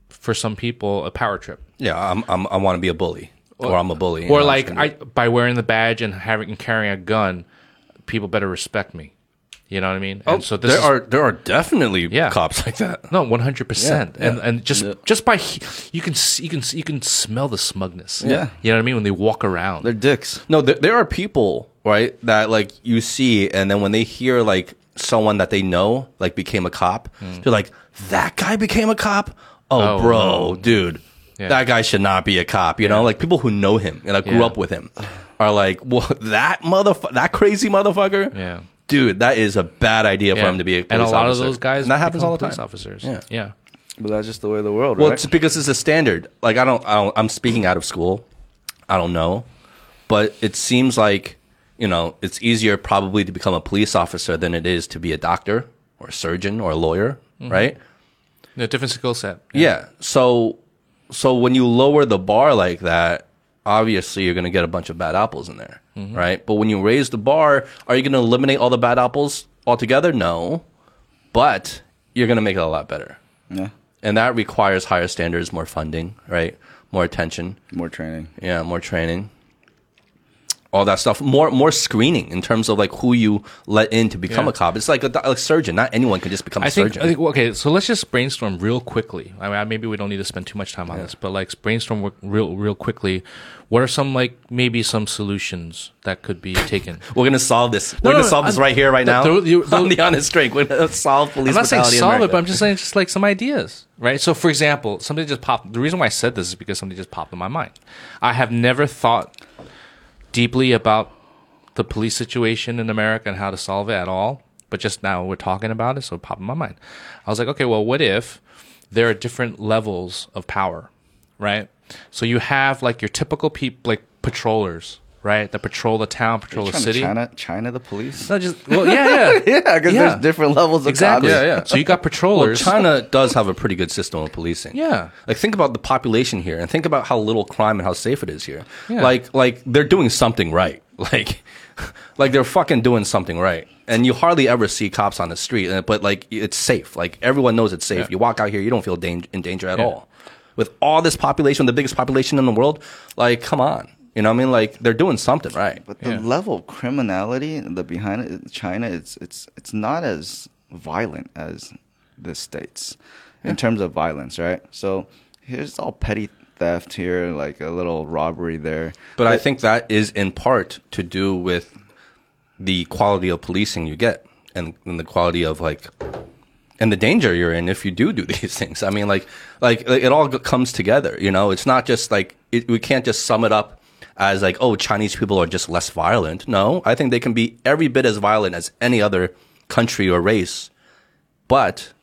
for some people a power trip. yeah, I'm, I'm, I want to be a bully. Or, I'm a bully. or know, like I, by wearing the badge and having and carrying a gun, people better respect me. You know what I mean? Oh, And so this there is, are there are definitely Yeah. cops like that. no one hundred percent, and and just Yeah. just by you can you can you can smell the smugness. Yeah. you know what I mean when they walk around. They're dicks. No, there, there are people, right, that like you see, and then when they hear like someone that they know like became a cop, hmm. they're like, "That guy became a cop? Oh. Oh, bro, no. dude, Yeah. that guy should not be a cop." You know, like people who know him and like grew up with him are like, "Well, that motherfucker, that crazy motherfucker, Yeah. Dude, that is a bad idea for Yeah. him to be a police and a lot officer. of those guys And that happens become all the police time. officers. Yeah. yeah. But that's just the way of the world, Well, right? it's because it's a standard. Like I don't, I don't, I'm speaking out of school. I don't know, but it seems like you know it's easier probably to become a police officer than it is to be a doctor or a surgeon or a lawyer, mm-hmm. right? A different skill set. Yeah. So, so when you lower the bar like that, obviously you're going to get a bunch of bad apples in there, Mm-hmm. right? But when you raise the bar, are you going to eliminate all the bad apples altogether? No, but you're going to make it a lot better, yeah, and that requires higher standards, more funding, right? More attention, more training. yeah, more training. All that stuff, more more screening in terms of like who you let in to become Yeah. a cop. It's like a, a surgeon. Not anyone can just become a I think, surgeon. I think okay, so let's just brainstorm real quickly. I mean, maybe we don't need to spend too much time on this, but like brainstorm real real quickly. What are some like maybe some solutions that could be taken? We're gonna solve this. No, We're gonna no, solve this I'm- right here, right now. the- you- the- on the honest drink. We're gonna solve police I'm not saying solve it, but I'm just saying just like some ideas, right? So, for example, something just popped. The reason why I said this is because something just popped in my mind. I have never thought deeply about the police situation in America and how to solve it at all. But just now we're talking about it, so it popped in my mind. I was like, okay, well, what if there are different levels of power, right? So you have like your typical people, like patrollers, right? That patrol the town, patrol the city. to China, China, the police. No, just well, yeah, yeah, yeah, because Yeah. there's different levels of exactly. cops. Yeah, yeah. So you got well, patrollers. China does have a pretty good system of policing. Yeah. Like think about the population here, and think about how little crime and how safe it is here. Yeah. Like, like they're doing something right. Like, like they're fucking doing something right. And you hardly ever see cops on the street, uh, but like it's safe. Like everyone knows it's safe. Yeah. You walk out here, you don't feel dang- in danger at Yeah. all. With all this population, the biggest population in the world, like come on, you know what I mean? Like they're doing something right. But the Yeah. level of criminality, the behind it, China, it's it's it's not as violent as the states in terms of violence, right? So here's all petty theft here, like a little robbery there. But I think that is in part to do with the quality of policing you get and, and the quality of like and the danger you're in if you do do these things. I mean, like, like like, it all comes together. You know, it's not just like it, we can't just sum it up as like, oh, Chinese people are just less violent. No, I think they can be every bit as violent as any other country or race, but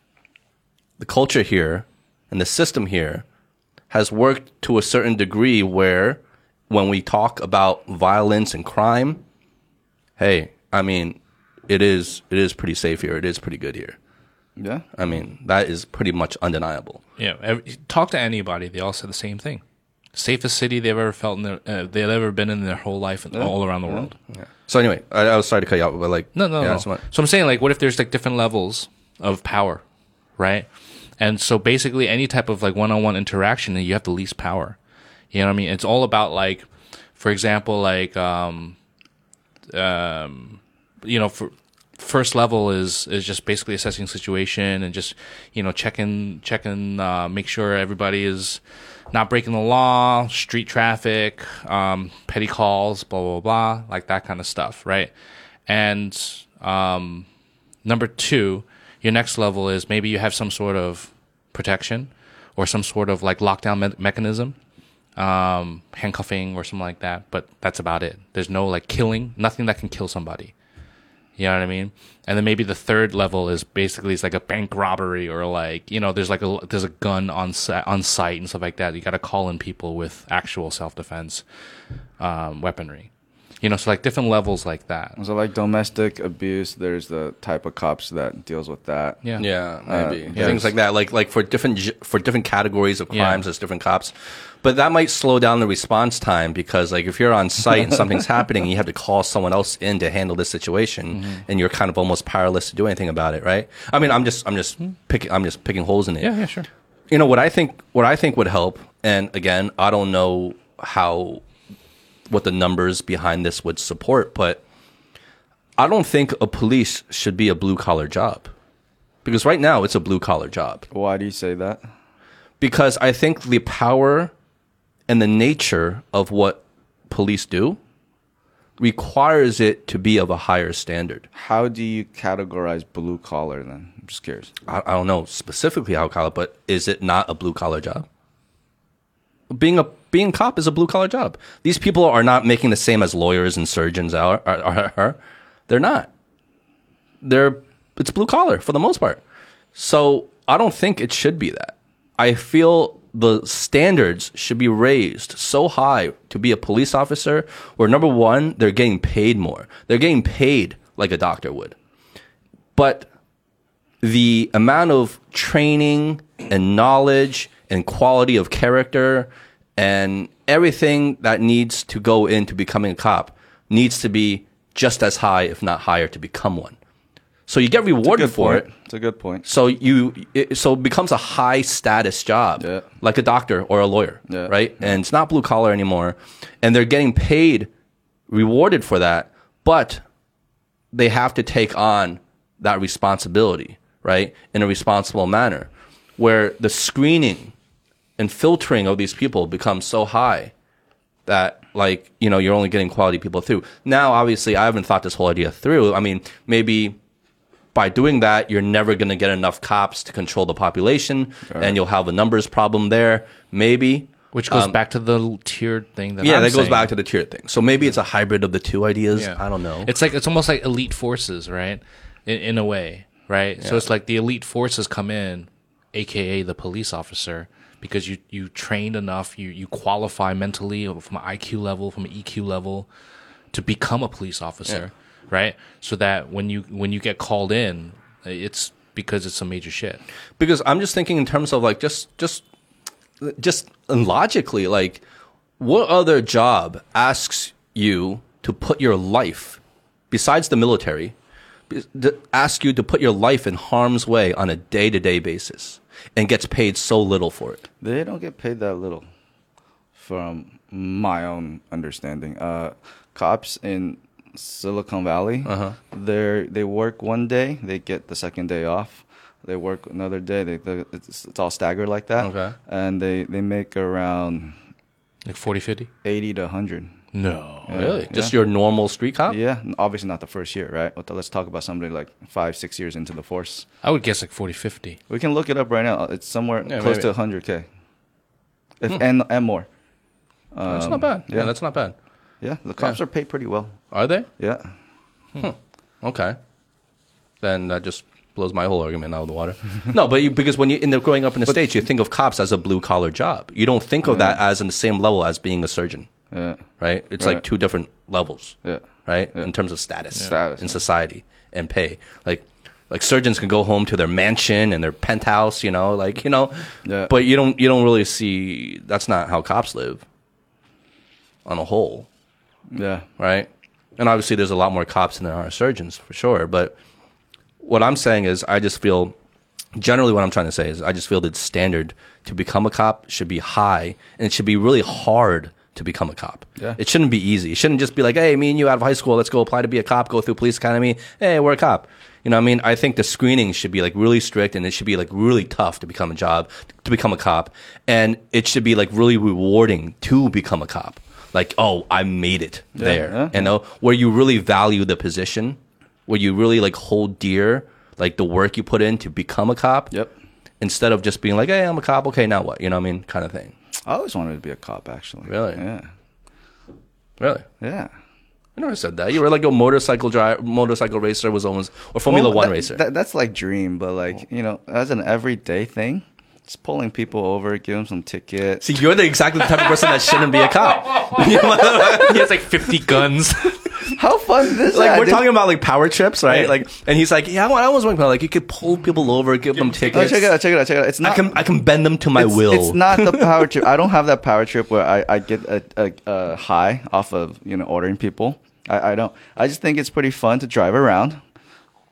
the culture here and the system here has worked to a certain degree where when we talk about violence and crime, hey, I mean, it is it is pretty safe here. It is pretty good here. Yeah. I mean, that is pretty much undeniable. Yeah, talk to anybody. They all said the same thing. Safest city they've ever felt in their, uh, they've ever been in their whole life, and all around the world. So anyway, I, I was sorry to cut you out, but like, No, no, yeah, no. So I'm saying, like, what if there's like different levels of power, right? And so basically, any type of like one-on-one interaction, you have the least power. You know what I mean? It's all about like, for example, like, um, um, you know, for first level is is just basically assessing situation and just you know checking checking uh, make sure everybody is not breaking the law, street traffic, um, petty calls, blah blah blah, like that kind of stuff, right? And um, number two, your next level is maybe you have some sort of protection or some sort of like lockdown me- mechanism um, handcuffing or something like that. But that's about it. There's no like killing, nothing that can kill somebody. You know what I mean? And then maybe the third level is basically it's like a bank robbery or like you know there's like a there's a gun on on site and stuff like that. You got to call in people with actual self defense um, weaponry. You know, so like different levels like that. So like domestic abuse, there's the type of cops that deals with that. Yeah. Yeah, Uh, maybe yeah. things like that. Like like for different for different categories of Yeah. crimes, there's different cops. But that might slow down the response time because like if you're on site and something's happening, and you have to call someone else in to handle this situation, Mm-hmm. and you're kind of almost powerless to do anything about it, right? I mean, I'm just I'm just picking I'm just picking holes in it. Hmm. Yeah, yeah, sure. you know what I think what I think would help, and again, I don't know how what the numbers behind this would support, but I don't think a police should be a blue collar job. Because right now it's a blue collar job. Why do you say that? Because I think the power and the nature of what police do requires it to be of a higher standard. How do you categorize blue collar then? I'm just curious. I, I don't know specifically how collar, but is it not a blue collar job? Being a being a cop is a blue collar job. These people are not making the same as lawyers and surgeons are. are, are, are. They're not. they're it's blue collar for the most part. So I don't think it should be that. I feel the standards should be raised so high to be a police officer where number one, they're getting paid more. They're getting paid like a doctor would. But the amount of training and knowledge and quality of character and everything that needs to go into becoming a cop needs to be just as high, if not higher, to become one. So you get rewarded for point. it. It's a good point. So you, it, so it becomes a high status job, Yeah. like a doctor or a lawyer, Yeah. right? And it's not blue collar anymore, and they're getting paid, rewarded for that, but they have to take on that responsibility, right, in a responsible manner, where the screening and filtering of these people becomes so high that like you know you're only getting quality people through. Now, obviously, I haven't thought this whole idea through. I mean, maybe by doing that, you're never going to get enough cops to control the population, and you'll have a numbers problem there. Maybe. Which goes back to the tiered thing that Um, Yeah, I'm that goes back to the tiered thing. So maybe it's a hybrid of the two ideas. Yeah. I don't know. It's like it's almost like elite forces, right? In, in a way, right? So it's like the elite forces come in, aka the police officer, because you you trained enough, you you qualify mentally from an IQ level, from an EQ level, to become a police officer, right? So that when you when you get called in, it's because it's some major shit. because I'm just thinking in terms of like just just just logically like what other job asks you to put your life besides the military ask you to put your life in harm's way on a day-to-day basis and gets paid so little for it They don't get paid that little, from my own understanding. Uh, cops in Silicon Valley, Uh-huh. they they work one day, they get the second day off. They work another day. They, they it's, it's all staggered like that. Okay. And they they make around Like 40, 50? eighty to hundred. No. really just yeah. your normal street cop Yeah, obviously not the first year, right? But let's talk about somebody like five, six years into the force. I would guess like 40, 50. We can look it up right now. It's somewhere Yeah, close maybe. to 100k, if hmm. and and more. that's Um, not bad yeah. yeah. that's not bad Yeah, the cops Yeah. are paid pretty well. are they Yeah, hmm. Okay. Then that just blows my whole argument out of the water. no, but you, because when you end up growing up in the States, you think of cops as a blue collar job. You don't think of mm. that as in the same level as being a surgeon, yeah, right? It's like two different levels, yeah. right? In terms of status, Status, in society and pay. Like, like surgeons can go home to their mansion and their penthouse, you know, like, you know, but you don't, you don't really see, that's not how cops live on a whole Yeah, right? And obviously, there's a lot more cops than there are surgeons for sure. But what I'm saying is, I just feel generally what I'm trying to say is, I just feel that standard to become a cop should be high, and it should be really hard to become a cop. Yeah. It shouldn't be easy. It shouldn't just be like, hey, me and you out of high school, let's go apply to be a cop, go through police academy. Hey, we're a cop. You know what I mean? I think the screening should be like really strict and it should be like really tough to become a job, to become a cop. And it should be like really rewarding to become a cop. Like, oh, I made it there. yeah. You know, where you really value the position, where you really like hold dear like the work you put in to become a cop. Yep. Instead of just being like, hey, I'm a cop. Okay, now what? You know what I mean? Kind of thing. I always wanted to be a cop, actually. Really? Yeah, Really? yeah. I never said that. You were like a motorcycle driver, motorcycle racer was almost, or Formula Well, One that- racer. that- that's like dream, but like you know, as an everyday thing, just pulling people over, give them some tickets. See, you're the exactly the type of person that shouldn't be a cop. he has like 50 guns. How fun is this? like we're talking about like power trips, right? Like, and he's like, yeah, I want- I was wondering, like, you could pull people over, give them Oh, tickets. check it out, check it out, check it out. It's I not. can I can bend them to my it's, will. It's not the power trip. I don't have that power trip where I, I get a, a, a high off of you know ordering people. I, I don't. I just think it's pretty fun to drive around,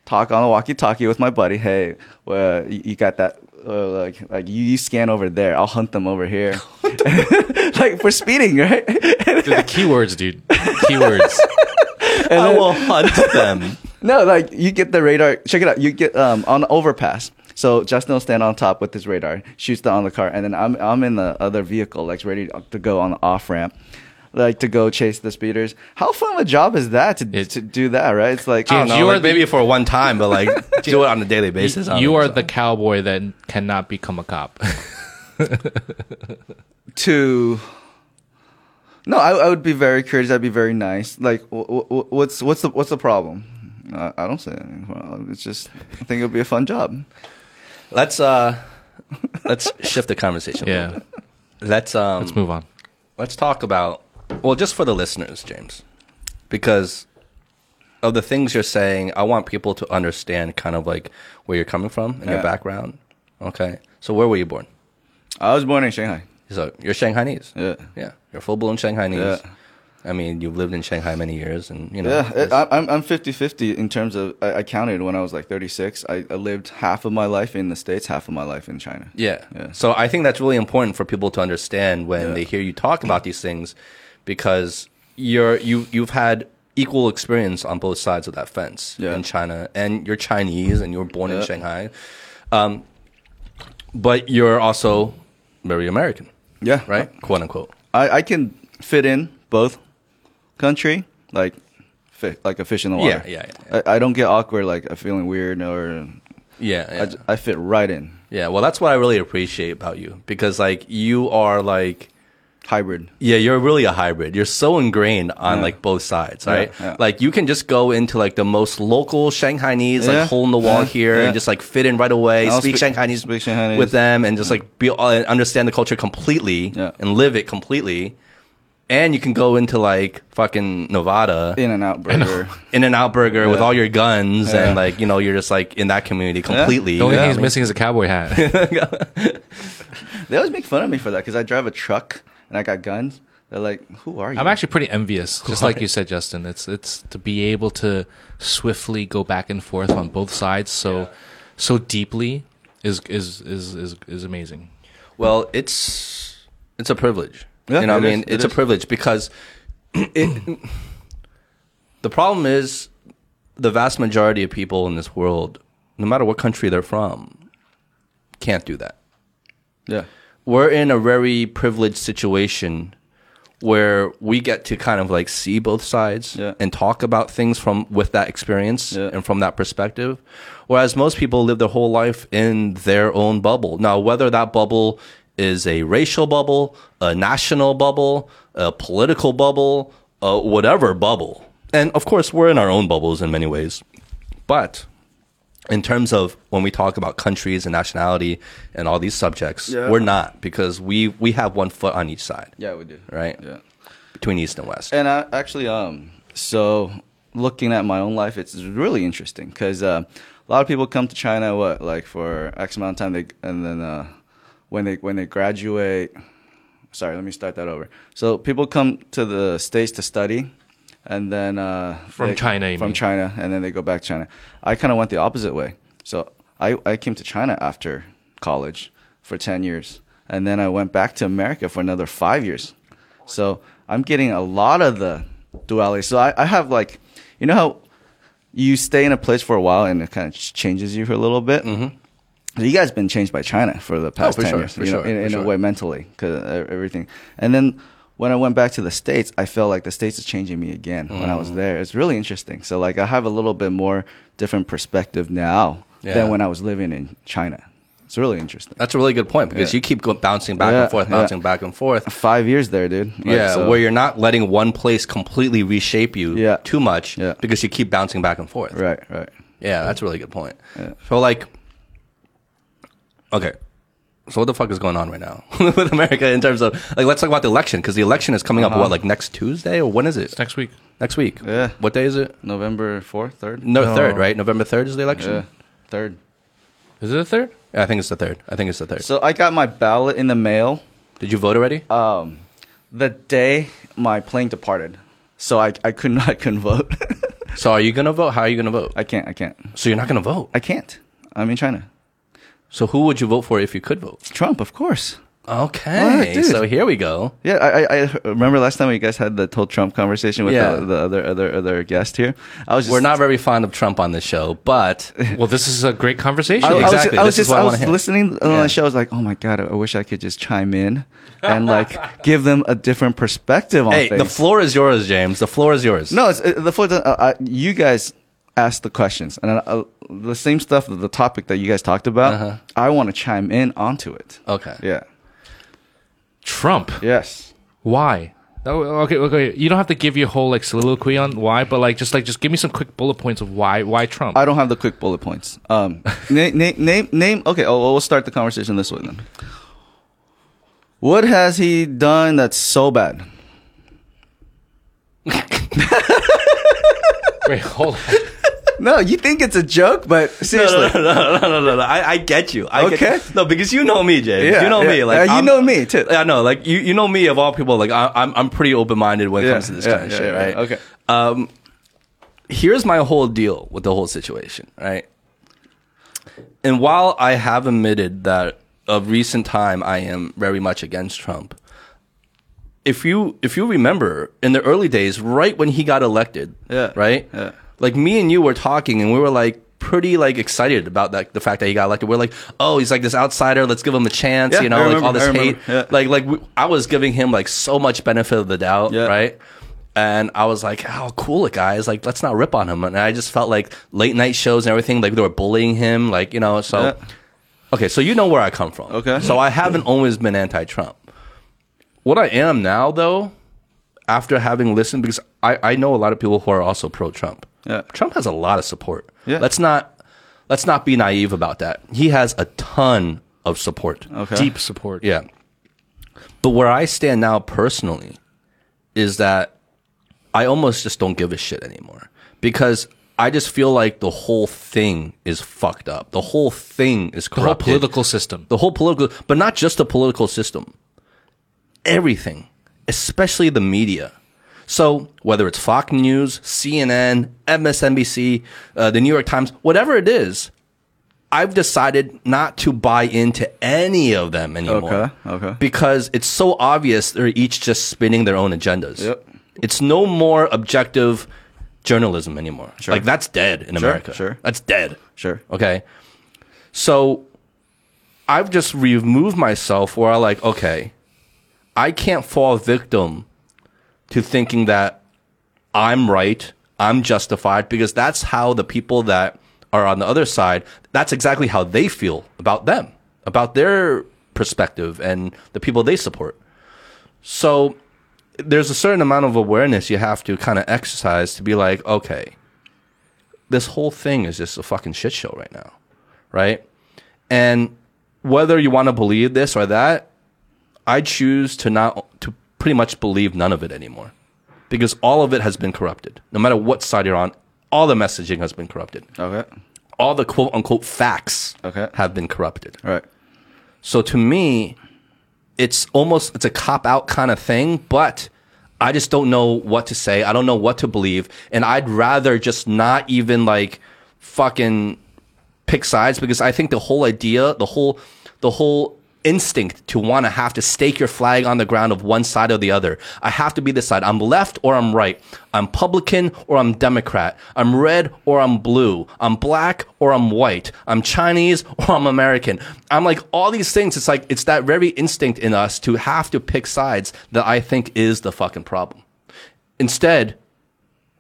talk on a walkie-talkie with my buddy. Hey, well, you, you got that. Uh, like like you, you scan over there, I'll hunt them over here. like for speeding, right? Dude, the keywords, dude. Keywords. I will hunt them. No, like you get the radar. Check it out. You get um on the overpass. So Justin will stand on top with his radar, shoots down the car, and then I'm I'm in the other vehicle, like ready to go on the off ramp, like to go chase the speeders. How fun of a job is that to, It- to do that? Right? It's like I don't James, know, you like, are maybe for one time, but like do it on a daily basis. I don't you are so. the cowboy that cannot become a cop. to. No, I, I would be very curious. That'd be very nice. Like, wh- wh- what's what's the what's the problem? I, I don't say anything. Well, it's just I think it'll be a fun job. Let's uh, let's shift the conversation. a little Yeah. bit. Let's um, Let's move on. let's talk about well, just for the listeners, James, because of the things you're saying, I want people to understand kind of like where you're coming from and your Yeah. background. Okay, so where were you born? I was born in Shanghai. So you're Shanghainese. Yeah. Yeah, you're full blown Shanghainese. Yeah. I mean, you've lived in Shanghai many years, and you know. Yeah, it's- I, I'm I'm 50-50 in terms of I, I counted when I was like 36. I, I lived half of my life in the states, half of my life in China. Yeah. Yeah. So I think that's really important for people to understand when Yeah. they hear you talk about these things, because you're you you've had equal experience on both sides of that fence Yeah. in China, and you're Chinese and you were born in Shanghai, um, but you're also very American, Yeah, right? Quote unquote. I, I can fit in both country, like fit, like a fish in the water. Yeah, yeah, yeah. I, I don't get awkward, like I'm feeling weird or Yeah. I yeah. j- I, fit right in. yeah. Well, that's what I really appreciate about you because like you are like. Hybrid. Yeah, you're really a hybrid. You're so ingrained on Yeah. like both sides, right? yeah. Like you can just go into like the most local Shanghainese, Yeah, like hole in the wall yeah, here, yeah. and just like fit in right away, speak, speak- Shanghainese, speak Shanghainese. with them, and just like be uh, understand the culture completely Yeah. and live it completely. And you can go into like fucking Nevada, In and out burger. in and out burger with all your guns, Yeah. and like you know you're just like in that community completely. The only you thing he's what I mean? missing is a cowboy hat. they always make fun of me for that because I drive a truck and I got guns. They're like, "Who are you?" I'm actually pretty envious, just like you said, Justin. It's it's to be able to swiftly go back and forth on both sides so so deeply is is is is, is amazing. Well, it's it's a privilege. Yeah, you know what I mean? is, it it's a privilege because it, the problem is the vast majority of people in this world, no matter what country they're from, can't do that. yeah, We're in a very privileged situation where we get to kind of like see both sides Yeah. and talk about things from with that experience Yeah. and from that perspective whereas most people live their whole life in their own bubble now whether that bubble is a racial bubble a national bubble a political bubble uh, whatever bubble and of course we're in our own bubbles in many ways but in terms of when we talk about countries and nationality and all these subjects Yeah. we're not because we we have one foot on each side yeah, we do. right Yeah. between east and west And I actually, um, so looking at my own life, it's really interesting because uh, a lot of people come to China, what like for X amount of time, they and then uh, when they when they graduate. Sorry, let me start that over. So people come to the states to study, and then uh, From they- China, from mean? China, and then they go back to China. I kind of went the opposite way. So I I came to China after college for ten years, and then I went back to America for another five years. So I'm getting a lot of the duality. So I, I have like, you know how you stay in a place for a while and it kind of changes you for a little bit. Mm-hmm. You guys been changed by China for the past for ten sure, years, you know, sure, in, in sure. a way mentally, because everything. And then when I went back to the states, I felt like the states is changing me again. When I Mm. was there, it's really interesting. So like I have a little bit more different perspective now Yeah. than when I was living in China. It's really interesting. that's a really good point because Yeah. you keep go- bouncing back Yeah, and forth yeah. bouncing back and forth Five years there, dude. Like, yeah so- where you're not letting one place completely reshape you Yeah. too much Yeah. because you keep bouncing back and forth right, right. yeah that's a really good point Yeah. so like okay so what the fuck is going on right now with America in terms of like let's talk about the election because the election is coming up Uh-huh. what like next Tuesday or when is it It's next week. next week Yeah. what day is it November fourth, third. no, No. third right November third is the election Yeah, third. Is it a third? Yeah, I think it's the third I think it's the third So I got my ballot in the mail did you vote already um, the day my plane departed. So I I couldn't I couldn't vote. so are you gonna vote how are you gonna vote I can't I can't so you're not gonna vote I can't. I'm in China. So who would you vote for if you could vote Trump, of course. Okay, What, dude? so here we go. Yeah, I, I I remember last time you guys had the whole Trump conversation with Yeah. the, the other other other guest here. I was just, We're not very fond of Trump on this show, but Well, this is a great conversation. I, I was, Exactly, I was this is just what I I wanna was hear. listening on Yeah. the show. I was like, oh my god, I wish I could just chime in and like give them a different perspective on hey, things. the floor is yours, James. The floor is yours. No, it's, uh, the floor. Uh, uh, you guys asked the questions, and uh, uh, the same stuff, the topic that you guys talked about. Uh-huh. I want to chime in onto it. Okay. Yeah. Trump. Yes. Why? Oh, okay, okay. You don't have to give your whole like soliloquy on why, but like just like just give me some quick bullet points of why why Trump. I don't have the quick bullet points. Um, name, name, name, name. Okay, oh, we'll start the conversation this way then. What has he done that's so bad? Wait, hold on. No, you think it's a joke, but seriously, no, no, no, no, no, no. I, I get you. I Okay. Get, no, because you know me, Jay. Yeah, you know me. Like Uh, you know me, too. I know. Like you, you know me of all people. Like I, I'm, I'm pretty open minded when it comes to this kind of shit, right? okay. Um, here's my whole deal with the whole situation, right? And while I have admitted that of recent time I am very much against Trump, if you if you remember in the early days, right when he got elected, Yeah, right, yeah. Like me and you were talking, and we were like pretty like excited about that the fact that he got elected. We're like, oh, he's like this outsider. Let's give him a chance. Yeah, you know, like all this hate. yeah. Like like we, I was giving him like so much benefit of the doubt, Yeah. right? And I was like, how cool it guys. Like, let's not rip on him. And I just felt like late night shows and everything, like they were bullying him, like, you know, so. Okay, so you know where I come from. Okay. So I haven't always been anti Trump. What I am now though, after having listened, because I, I know a lot of people who are also pro Trump. Yeah. Trump has a lot of support. Yeah. Let's not let's not be naive about that. He has a ton of support. Okay. Deep support. Yeah. But where I stand now personally is that I almost just don't give a shit anymore because I just feel like the whole thing is fucked up. The whole thing is corrupt. The whole political system. the whole political, but not just the political system. Everything, especially the media. So whether it's Fox News, CNN, MSNBC, uh, the New York Times, whatever it is, I've decided not to buy into any of them anymore. Okay, okay. Because it's so obvious they're each just spinning their own agendas. Yep. It's no more objective journalism anymore. Sure. Like that's dead in America. sure. That's dead. Sure. Okay. So I've just removed myself where I like, okay, I can't fall victim to thinking that I'm right, I'm justified, because that's how the people that are on the other side, that's exactly how they feel about them, about their perspective and the people they support. So there's a certain amount of awareness you have to kind of exercise to be like, okay, this whole thing is just a fucking shit show right now, right? And whether you want to believe this or that, I choose to not to pretty much believe none of it anymore, because all of it has been corrupted. No matter what side you're on, all the messaging has been corrupted. Okay. All the quote unquote facts Okay. have been corrupted. All right. So to me, it's almost it's a cop out kind of thing, but I just don't know what to say. I don't know what to believe, and I'd rather just not even like fucking pick sides because I think the whole idea, the whole the whole instinct to want to have to stake your flag on the ground of one side or the other. I have to be this side. I'm left or I'm right. I'm Publican or I'm Democrat. I'm red or I'm blue. I'm black or I'm white. I'm Chinese or I'm American. I'm like all these things. It's like it's that very instinct in us to have to pick sides that I think is the fucking problem. Instead,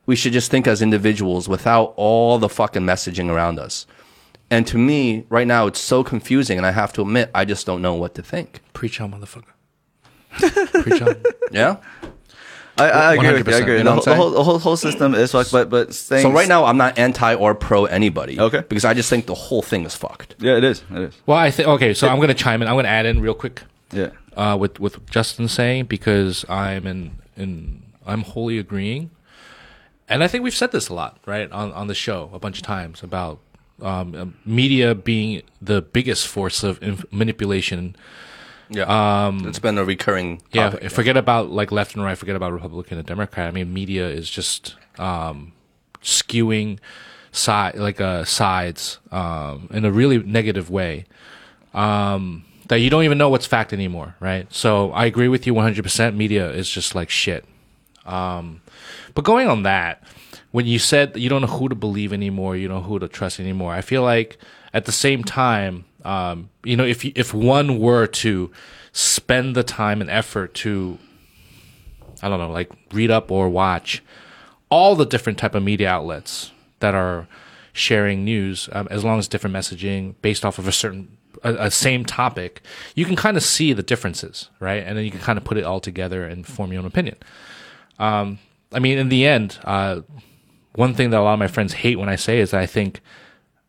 we should just think as individuals without all the fucking messaging around us. And to me, right now, it's so confusing, and I have to admit, I just don't know what to think. Preach on, motherfucker. Preach on. Yeah. I, I agree with you. I agree. you know the, what the I'm whole, the whole whole system is fucked, but but things, So right now, I'm not anti or pro anybody. Okay. Because I just think the whole thing is fucked. yeah, it is. It is. Well, I think okay. So I'm gonna chime in. I'm gonna add in real quick Yeah. uh, with with Justin saying because I'm in in I'm wholly agreeing, and I think we've said this a lot, right, on on the show a bunch of times about um, uh, media being the biggest force of inf- manipulation. Yeah. Um, it's been a recurring. Yeah, topic. forget about like left and right. Forget about Republican and Democrat. I mean, media is just um, skewing side like uh, sides um, in a really negative way. Um, that you don't even know what's fact anymore, right? So I agree with you 100%. Media is just like shit. Um, but going on that, when you said you don't know who to believe anymore, you don't know who to trust anymore, I feel like at the same time, um, you know, if if one were to spend the time and effort to, I don't know, like read up or watch all the different type of media outlets that are sharing news, um, as long as different messaging based off of a certain a, a same topic, you can kind of see the differences, right? And then you can kind of put it all together and form your own opinion. Um, I mean, in the end, uh, one thing that a lot of my friends hate when I say is that I think,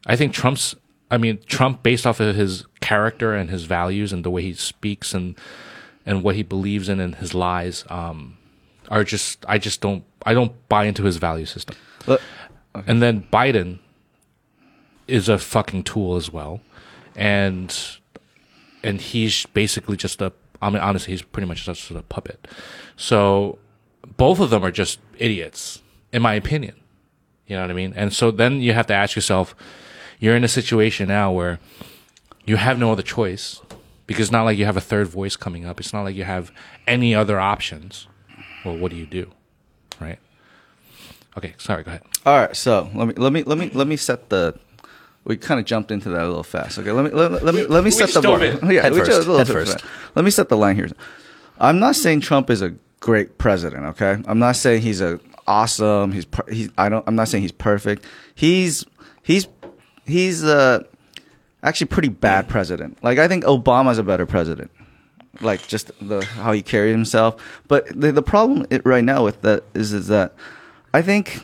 I think Trump's, I mean, Trump, based off of his character and his values and the way he speaks and and what he believes in and his lies, um, are just, I just don't, I don't buy into his value system. Look, And then Biden is a fucking tool as well, and and he's basically just a. I mean, honestly, he's pretty much just a puppet. So both of them are just idiots, in my opinion. You know what I mean? And so then you have to ask yourself, you're in a situation now where you have no other choice because it's not like you have a third voice coming up. It's not like you have any other options. Well, what do you do? Right? Okay, sorry, go ahead. All right, so let me let me let me let me set the. We kind of jumped into that a little fast. Okay, let me let, me- let me let me set the line. it. Yeah, Head we first, just- a little head first. Let me set the line here. I'm not saying Trump is a great president. Okay, I'm not saying he's a awesome. He's per- he's I don't. I'm not saying he's perfect. He's he's he's uh actually pretty bad president. Like I think Obama's a better president. Like just the how he carried himself. But the the problem it, right now with that is is that I think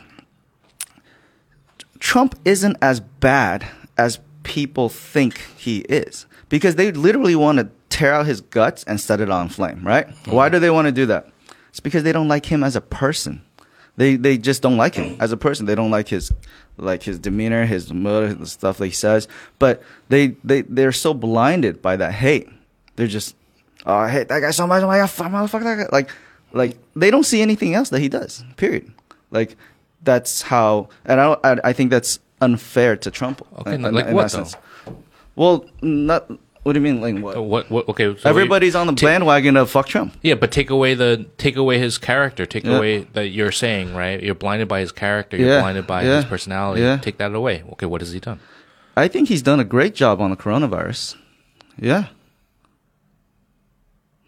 Trump isn't as bad as people think he is because they literally want to tear out his guts and set it on flame, right? Why do they want to do that? It's because they don't like him as a person. They they just don't like him as a person. They don't like his like his demeanor, his motive, the stuff that he says. But they they they're so blinded by that hate. They're just oh I hate that guy so much. Oh my god, fuck, motherfucker, that guy. Like like they don't see anything else that he does. Period. Like that's how, and I don't, I, I think that's unfair to Trump. Okay, in- like in what. Well, not. What do you mean, like what? Uh, What? What? Okay. so Everybody's on the ta- bandwagon of fuck Trump. Yeah, but take away the take away his character. Take Yeah. away that you're saying right. You're blinded by his character. You're Yeah, blinded by yeah, his personality. yeah. Take that away. Okay, what has he done? I think he's done a great job on the coronavirus. Yeah.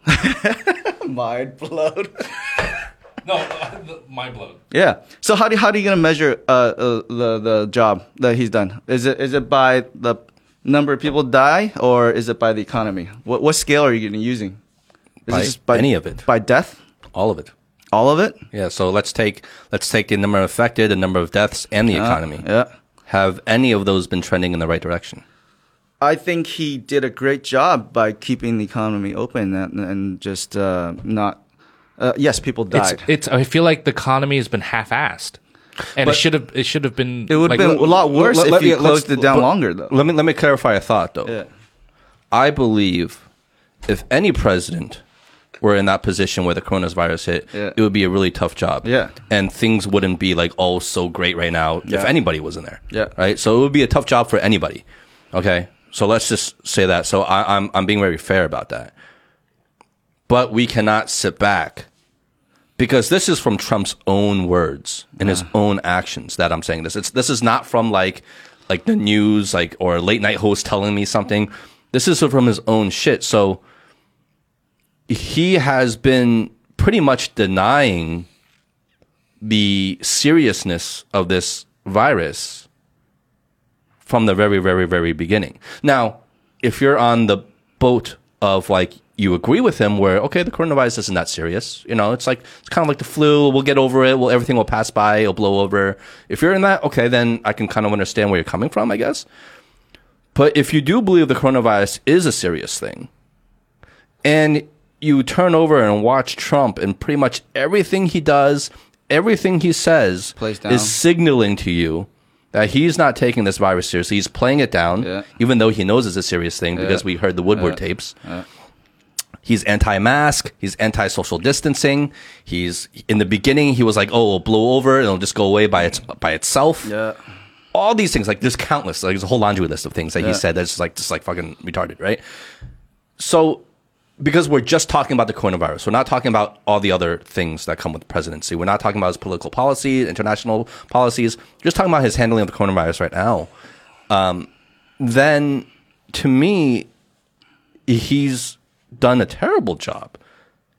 Mind blown. No, mind blown. Yeah. So how do how are you gonna measure uh, uh, the the job that he's done? Is it is it by the number of people die or is it by the economy? What what scale are you using? Is By any of it. By death? All of it. All of it? Yeah. So let's take let's take the number of affected, the number of deaths, and the economy. Yeah. Have any of those been trending in the right direction? I think he did a great job by keeping the economy open and, and just uh, not. Uh, yes, people It's, died. it's. I feel like the economy has been half-assed, and it should have. It should have been. it would have like, been a lot worse Let- if let you me- closed it down longer, though. Let me let me clarify a thought though. Yeah. I believe if any president were in that position where the coronavirus hit, Yeah. it would be a really tough job. Yeah. And things wouldn't be like oh so great right now if anybody was in there. Yeah. Right. So it would be a tough job for anybody. Okay. So let's just say that. So I, I'm I'm being very fair about that. But we cannot sit back because this is from Trump's own words and his own actions that I'm saying this. It's this is not from like like the news like or a late night host telling me something. This is from his own shit. So he has been pretty much denying the seriousness of this virus from the very, very, very beginning. Now, if you're on the boat of like you agree with him, where okay, the coronavirus isn't that serious, you know, it's like it's kind of like the flu. We'll get over it. Well, everything will pass by. It'll blow over. If you're in that, okay, then I can kind of understand where you're coming from, I guess. But if you do believe the coronavirus is a serious thing, and you turn over and watch Trump, and pretty much everything he does, everything he says, is signaling to you that he's not taking this virus seriously. He's playing it down, Yeah. even though he knows it's a serious thing because Yeah. we heard the Woodward Yeah. tapes. He's anti-mask. He's anti-social distancing. He's in the beginning. He was like, "Oh, it'll blow over and it'll just go away by its by itself." yeah. all these things like there's countless like there's a whole laundry list of things that he said that's just like just like fucking retarded right so because we're just talking about the coronavirus we're not talking about all the other things that come with the presidency we're not talking about his political policy international policies just talking about his handling of the coronavirus right now um, then to me he's done a terrible job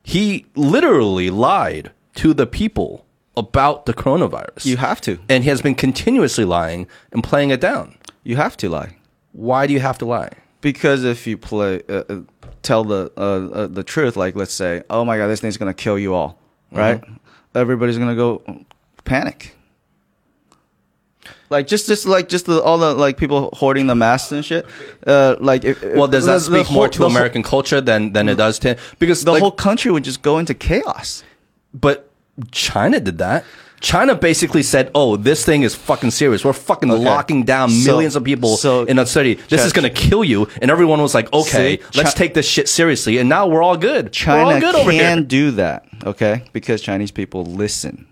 he literally lied to the people about the coronavirus You have to. and he has been continuously lying and playing it down. You have to lie. Why do you have to lie? Because if you play, uh, uh, tell the uh, uh, the truth, like let's say, oh my god, this thing's gonna kill you all, right? Everybody's gonna go panic. Like just, just like just the, all the like people hoarding the masks and shit. Uh, like, if, Well, does that the- the speak more whole- to the whole- American culture than than it does to because The like, whole country would just go into chaos. But China did that. China basically said, "Oh, this thing is fucking serious. We're fucking Okay. locking down So- millions of people so- in a city. This is going to kill you." And everyone was like, "Okay, See, let's take this shit seriously." And now we're all good. we're all China good over can do that, okay? Because Chinese people listen.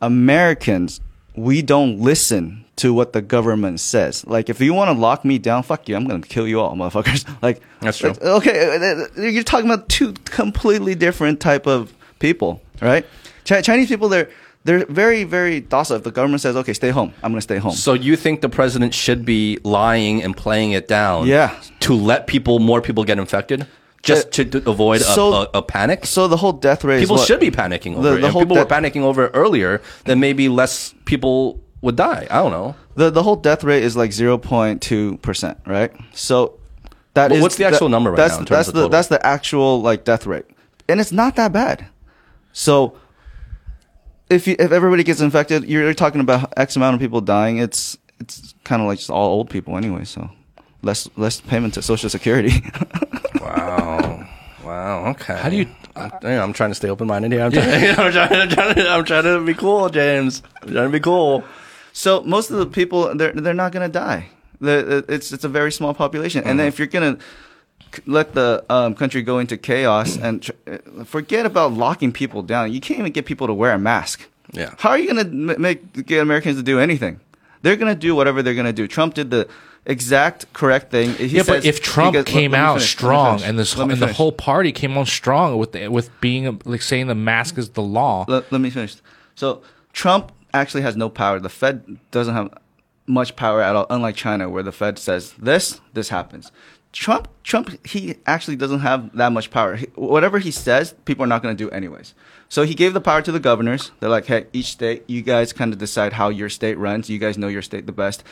Americans, we don't listen to what the government says. Like, if you want to lock me down, fuck you. I'm going to kill you all, motherfuckers. Like, That's true. like, Okay, uh, you're talking about two completely different type of people, right? Chi- Chinese people, they're they're very, very docile. If the government says, "Okay, stay home," I'm going to stay home. So you think the president should be lying and playing it down? Yeah. To let people, more people get infected, just uh, to, to avoid a, So- a, a panic. so the whole death rate. people is what? should be panicking over The- it. the if whole people were panicking over it earlier, then maybe less people would die. I don't know. The the whole death rate is like zero point two percent, right? So that But is- what's the actual that- number right that's, now in terms that's the total? that's the actual like death rate, and it's not that bad. So if you if everybody gets infected, you're, you're talking about X amount of people dying. It's it's kind of like just all old people anyway. So less less payment to Social Security. Wow. Wow. Okay. How do you- I'm, you know, I'm trying to stay open minded here. I'm trying, I'm, trying, I'm, trying to, I'm trying to be cool, James. I'm trying to be cool. So most of the people they're they're not gonna die. The, it's it's a very small population, and Mm-hmm. then if you're gonna let the um, country go into chaos and tr- uh, forget about locking people down, you can't even get people to wear a mask. Yeah. How are you gonna make get Americans to do anything? They're gonna do whatever they're gonna do. Trump did the exact correct thing. He yeah, but if Trump let- came out finish, strong and this and the whole party came on strong with the, with being like saying the mask is the law. let, let me finish. So Trump actually has no power. The Fed doesn't have much power at all, unlike China, where the Fed says this, this happens. Trump, Trump, he actually doesn't have that much power. He, whatever he says, people are not going to do anyways. So he gave the power to the governors. They're like, hey, each state, you guys kind of decide how your state runs. You guys know your state the best.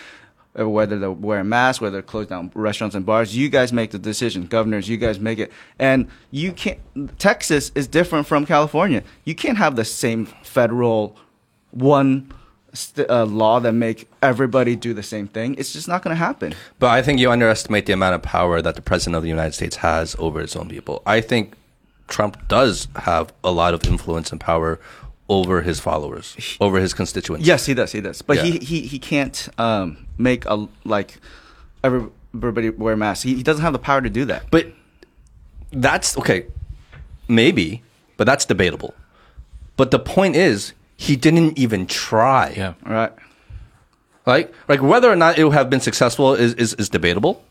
Uh, Whether they wear a mask, whether they're close down restaurants and bars, you guys make the decision. Governors, you guys make it. And you can't. Texas is different from California. You can't have the same federal one st- uh, law that make everybody do the same thing. It's just not going to happen. But I think you underestimate the amount of power that the president of the United States has over his own people. I think Trump does have a lot of influence and power over his followers, over his constituents. Yes, he does. He does. But Yeah. he, he he can't um, make a like every, everybody wear masks. He, he doesn't have the power to do that. But that's okay, maybe, but that's debatable. But the point is, he didn't even try. yeah. All right. Like, like whether or not it would have been successful is, is, is debatable.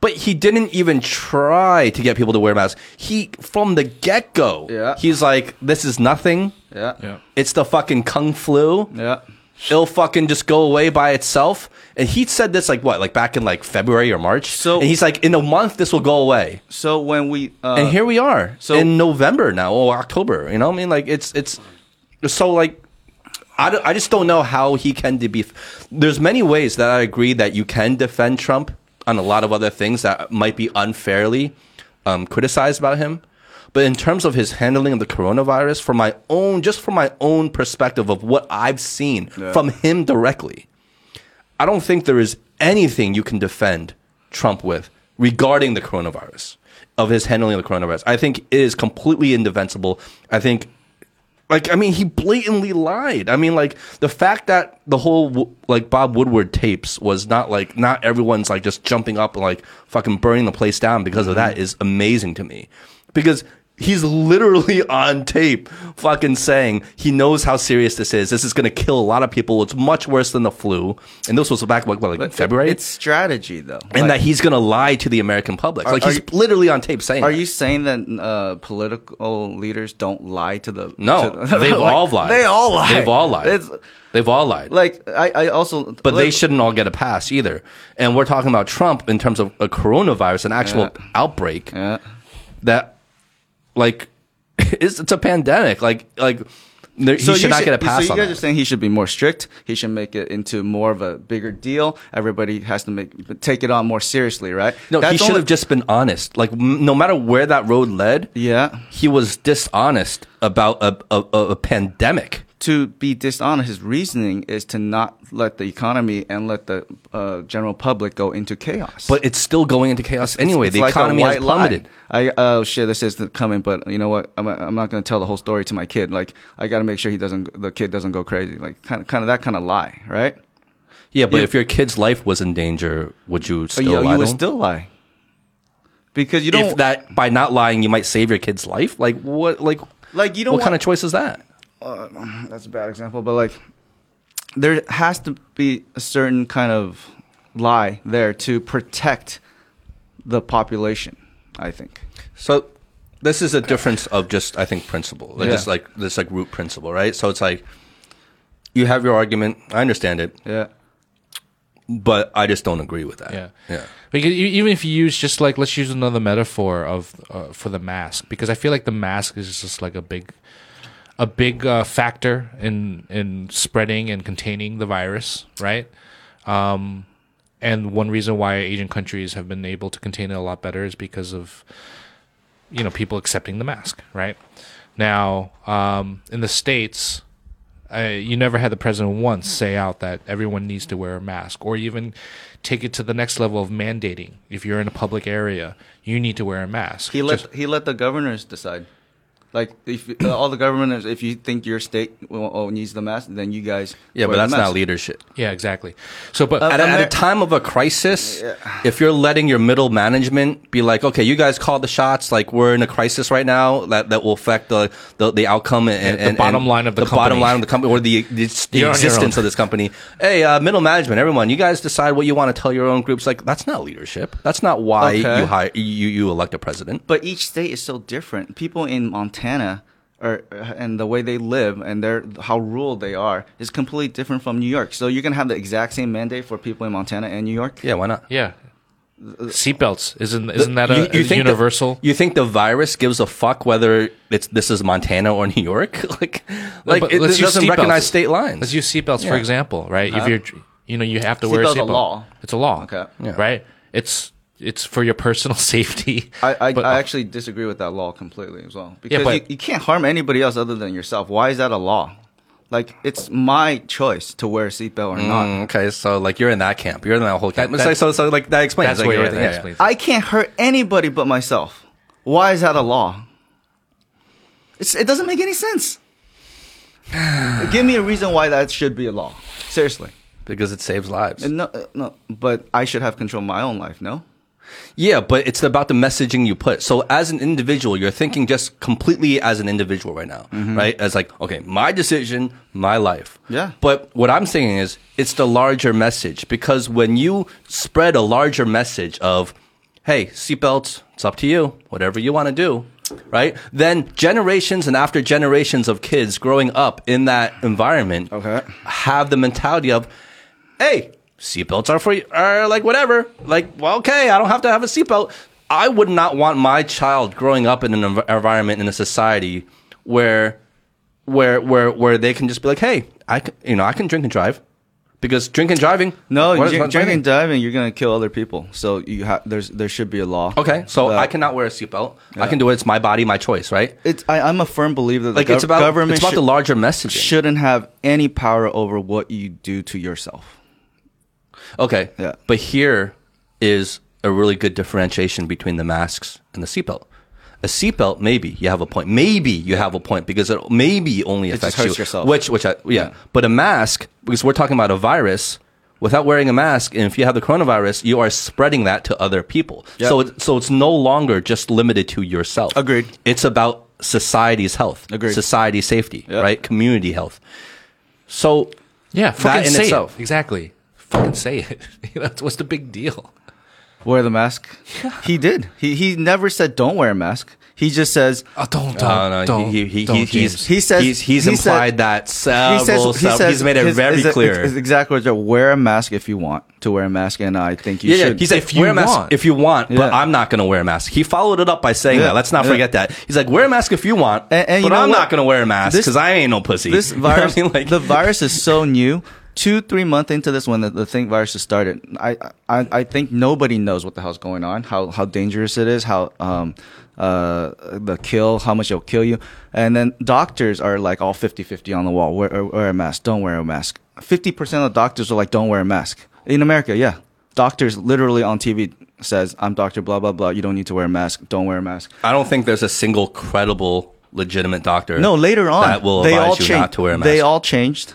But he didn't even try to get people to wear masks. He, from the get go, Yeah. he's like, this is nothing. Yeah. Yeah. It's the fucking kung flu. Yeah. It'll fucking just go away by itself. And he said this like what, like back in like February or March. So- and he's like, in a month this will go away. So when we uh, and here we are so- in November now or October. You know, what I mean, like it's it's so like I, I just don't know how he can be. There's many ways that I agree that you can defend Trump on a lot of other things that might be unfairly um, criticized about him. But in terms of his handling of the coronavirus, from my own, just from my own perspective of what I've seen Yeah. from him directly, I don't think there is anything you can defend Trump with regarding the coronavirus, of his handling of the coronavirus. I think it is completely indefensible. I think, like, I mean, he blatantly lied. I mean, like, the fact that the whole, like, Bob Woodward tapes was not, like, not everyone's, like, just jumping up and, like, fucking burning the place down because of that mm-hmm. is amazing to me. Because he's literally on tape fucking saying he knows how serious this is. This is going to kill a lot of people. It's much worse than the flu. And this was back, what, like, February? It's strategy though. and Like, that he's going to lie to the American public. Are- like he's you- literally on tape saying. Are that. you saying that uh, political leaders don't lie to the? No, to- they've like, all lied. They all lie. They've all lied. It's, They've all lied. like I, I also. but they shouldn't all get a pass either. And we're talking about Trump in terms of a coronavirus, an actual Yeah. outbreak Yeah. that, like, it's, it's a pandemic. Like, like There- he should not get a pass So you guys that. are saying he should be more strict. He should make it into more of a bigger deal. Everybody has to make take it on more seriously, right? No, he should only- have just been honest. Like, m- no matter where that road led, Yeah. he was dishonest about a, a, a pandemic. To be dishonest, his reasoning is to not let the economy and let the uh, general public go into chaos. But it's still going into chaos anyway. It's the like economy has lie. plummeted. I oh shit, this isn't coming. But you know what? I'm, I'm not going to tell the whole story to my kid. Like I got to make sure he doesn't, the kid doesn't go crazy. Like kind of, kind of that kind of lie, right? Yeah, but Yeah. if your kid's life was in danger, would you still you, lie you would still lie because you don't if that by not lying you might save your kid's life, like what? Like like you don't what kind of choice is that? That's a bad example, but like there has to be a certain kind of lie there to protect the population. I think. So this is a difference of just I think principle. Like Yeah. just like this like root principle, right? So it's like you have your argument. I understand it, Yeah. but I just don't agree with that. Yeah. yeah. Because you, even if you use just like let's use another metaphor of uh, for the mask because I feel like the mask is just like a big a big uh, factor in in spreading and containing the virus, right? Um, and one reason why Asian countries have been able to contain it a lot better is because of you know people accepting the mask, right? Now, um, in the states, uh, you never had the president once say out that everyone needs to wear a mask, or even take it to the next level of mandating. If you're in a public area, you need to wear a mask. He let Just- he let the governors decide. Like if uh, all the governors, if you think your state well, oh, needs the mask, then you guys Yeah, but that's not leadership. yeah, exactly. So, but Uh, At, a- at a Amer- time of a crisis, if you're letting your middle management be like, okay, you guys call the shots, like we're in a crisis right now that, that will affect the, the, the outcome and, the and bottom line of the bottom company. line of the company or the, the, the You're on your existence own. of this company. Hey, uh, middle management, everyone, you guys decide what you want to tell your own groups. Like that's not leadership. That's not why Okay. you hire you, you elect a president. But each state is so different. People in Montana are and the way they live and their how rural they are is completely different from New York. So you're gonna have the exact same mandate for people in Montana and New York. Yeah, why not? yeah, seatbelts isn't isn't that a, You- you a think the- universal? you think the virus gives a fuck whether it's this is Montana or New York? like, like but it, let's it use doesn't seatbelts. recognize state lines. Let's use seatbelts for example, right? If you're, you know, you have to wear a Seatbelt's a seatbelt. law. It's a law, Okay. Yeah. right? It's it's for your personal safety. I, I, But- I actually disagree with that law completely as well because but- you, you can't harm anybody else other than yourself. Why is that a law? Like it's my choice to wear a seatbelt or not. Mm, okay, so like you're in that camp. You're in that whole camp. That- It's like, so, so like that explains. That's like, where everything. that Yeah. explains. I can't hurt anybody but myself. Why is that a law? It's, it doesn't make any sense. Give me a reason why that should be a law. Seriously. because it saves lives. And no, uh, no, but I should have control of my own life. No. Yeah, but it's about the messaging you put. So as an individual, you're thinking just completely as an individual right now, mm-hmm. right? As like, okay, my decision, my life. Yeah. But what I'm saying is, it's the larger message because when you spread a larger message of, hey, seatbelts, it's up to you, whatever you want to do. Right? Then generations and after generations of kids growing up in that environment Okay. have the mentality of, hey, seatbelts are for you, are like whatever. Like, well, okay, I don't have to have a seatbelt. I would not want my child growing up in an env- environment in a society where, where, where, where they can just be like, hey, I can, you know, I can drink and drive because drink and driving. No, what drink, and driving, you're gonna kill other people. So you have there's there should be a law. Okay, so I cannot wear a seatbelt. I can do it. It's my body, my choice, right? It's I, I'm a firm believer that Like the it's about government it's about should- the larger message. shouldn't have any power over what you do to yourself. Okay. Yeah. But here is a really good differentiation between the masks and the seatbelt. A seatbelt, maybe you have a point. Maybe you have a point because it maybe only just affects hurts you. yourself. Which, which, I, yeah. Yeah. But a mask, because we're talking about a virus. Without wearing a mask, and if you have the coronavirus, you are spreading that to other people. Yep. So, it, so it's no longer just limited to yourself. Agreed. It's about society's health, Agreed. society safety, Yep. right? Community health. So yeah, fucking in say itself. Exactly. Fucking say it. You know, what's the big deal? Wear the mask. He did. He he never said don't wear a mask. He just says Oh, don't, don't, Uh, no, don't, he, he, don't, he, he's, He says- he's, he's he said- implied that several stuff. he's made it his- very his- clear. his exact words are wear a mask if you want to wear a mask, and I think you yeah, yeah, should. he said, If you wear a mask want. if you want, but Yeah. I'm not going to wear a mask. He followed it up by saying Yeah, that. Let's not yeah. forget that. He's like, wear a mask if you want, And- and you know I'm what? not going to wear a mask because I ain't no pussy. this You know I virus, mean? Like- the virus is so new. Two, three months into this, when the, the thing virus has started, I, I, I think nobody knows what the hell's going on, how, how dangerous it is, how, um, uh, the kill, how much it'll kill you. And then doctors are like all 50 50 on the wall. Wear, wear a mask. Don't wear a mask. 50% of doctors are like, don't wear a mask. In America, yeah. Doctors literally on TV says, I'm Dr. blah, blah, blah. You don't need to wear a mask. Don't wear a mask. I don't think there's a single credible, legitimate doctor. No, later on that will they advise all you changed. not to wear a mask. They all changed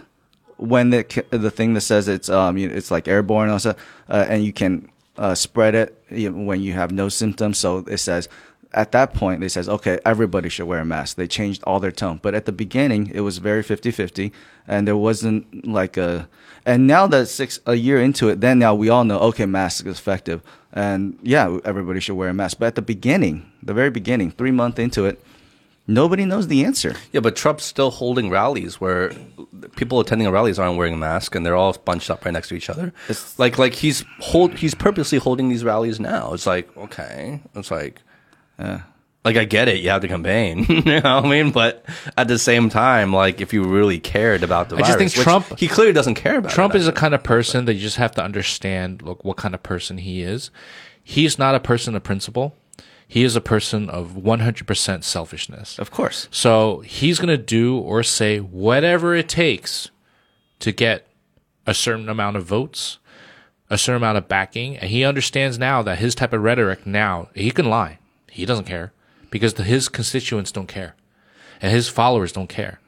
when the the thing that says it's um it's like airborne all uh, and you can uh, spread it when you have no symptoms. So it says at that point they says okay everybody should wear a mask. They changed all their tone, but at the beginning it was very 50-50 and there wasn't like a and now that six a year into it, then now we all know okay mask is effective and yeah everybody should wear a mask. But at the beginning, the very beginning, three month into it. Nobody knows the answer. Yeah, but Trump's still holding rallies where people attending rallies aren't wearing a mask and they're all bunched up right next to each other. It's- like like he's hold he's purposely holding these rallies now. It's like okay, it's like Yeah. like I get it, you have to campaign, you know what I mean? But at the same time, like if you really cared about the I just think Trump- he clearly doesn't care about. Trump it. is the kind of person that you just have to understand look what kind of person he is. He's not a person of principle. He is a person of 100% selfishness. Of course. So he's going to do or say whatever it takes to get a certain amount of votes, a certain amount of backing. And he understands now that his type of rhetoric now, he can lie. He doesn't care because the, his constituents don't care and his followers don't care.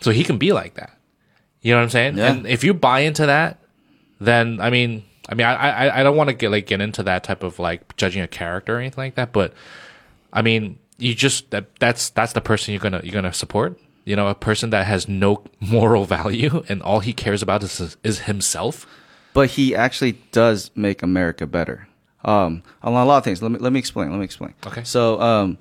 So he can be like that. You know what I'm saying? Yeah. And if you buy into that, then I mean, I mean, I I, I don't want to get like get into that type of like judging a character or anything like that, but I mean, you just that that's that's the person you're gonna you're gonna support. You know, a person that has no moral value and all he cares about is is himself. But he actually does make America better. Um, on a lot of things. Let me let me explain. Let me explain. Okay. So um,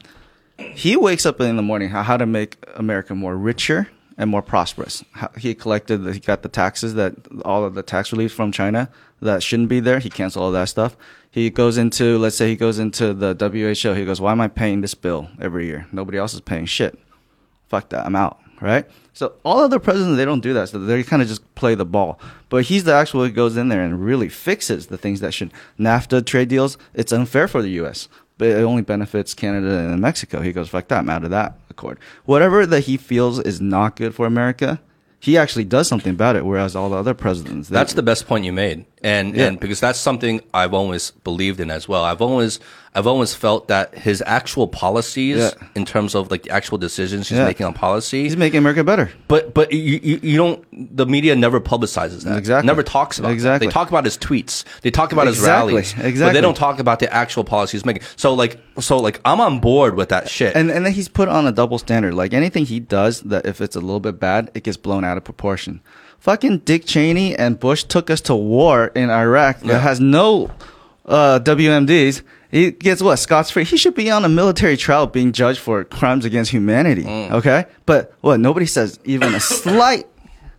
he wakes up in the morning how, how to make America more richer and more prosperous. He collected, he got the taxes that all of the tax relief from China that shouldn't be there. He canceled all that stuff. He goes into, let's say he goes into the WHO. He goes, why am I paying this bill every year? Nobody else is paying shit. Fuck that. I'm out. Right. So all other presidents, they don't do that. So they kind of just play the ball. But he's the actual who goes in there and really fixes the things that should. NAFTA trade deals, it's unfair for the U.S but it only benefits Canada and Mexico. He goes, fuck that, I'm out of that Whatever that he feels is not good for America, he actually does something about it. Whereas all the other presidents, that's the best point you made, and Yeah. and because that's something I've always believed in as well. I've always I've always felt that his actual policies, Yeah. in terms of like the actual decisions he's Yeah. making on policy, he's making America better. But but you, you you don't the media never publicizes that. Exactly. Never talks about Exactly. That. They talk about his tweets. They talk about his rallies. Exactly. But Exactly. they don't talk about the actual policies he's making. So like so like I'm on board with that shit. And and then he's put on a double standard. Like anything he does that if it's a little bit bad, it gets blown out of proportion. Fucking Dick Cheney and Bush took us to war in Iraq Yeah. that has no uh, WMDs. He gets what? Scots free. He should be on a military trial being judged for crimes against humanity. Mm. Okay? But what? Nobody says even a slight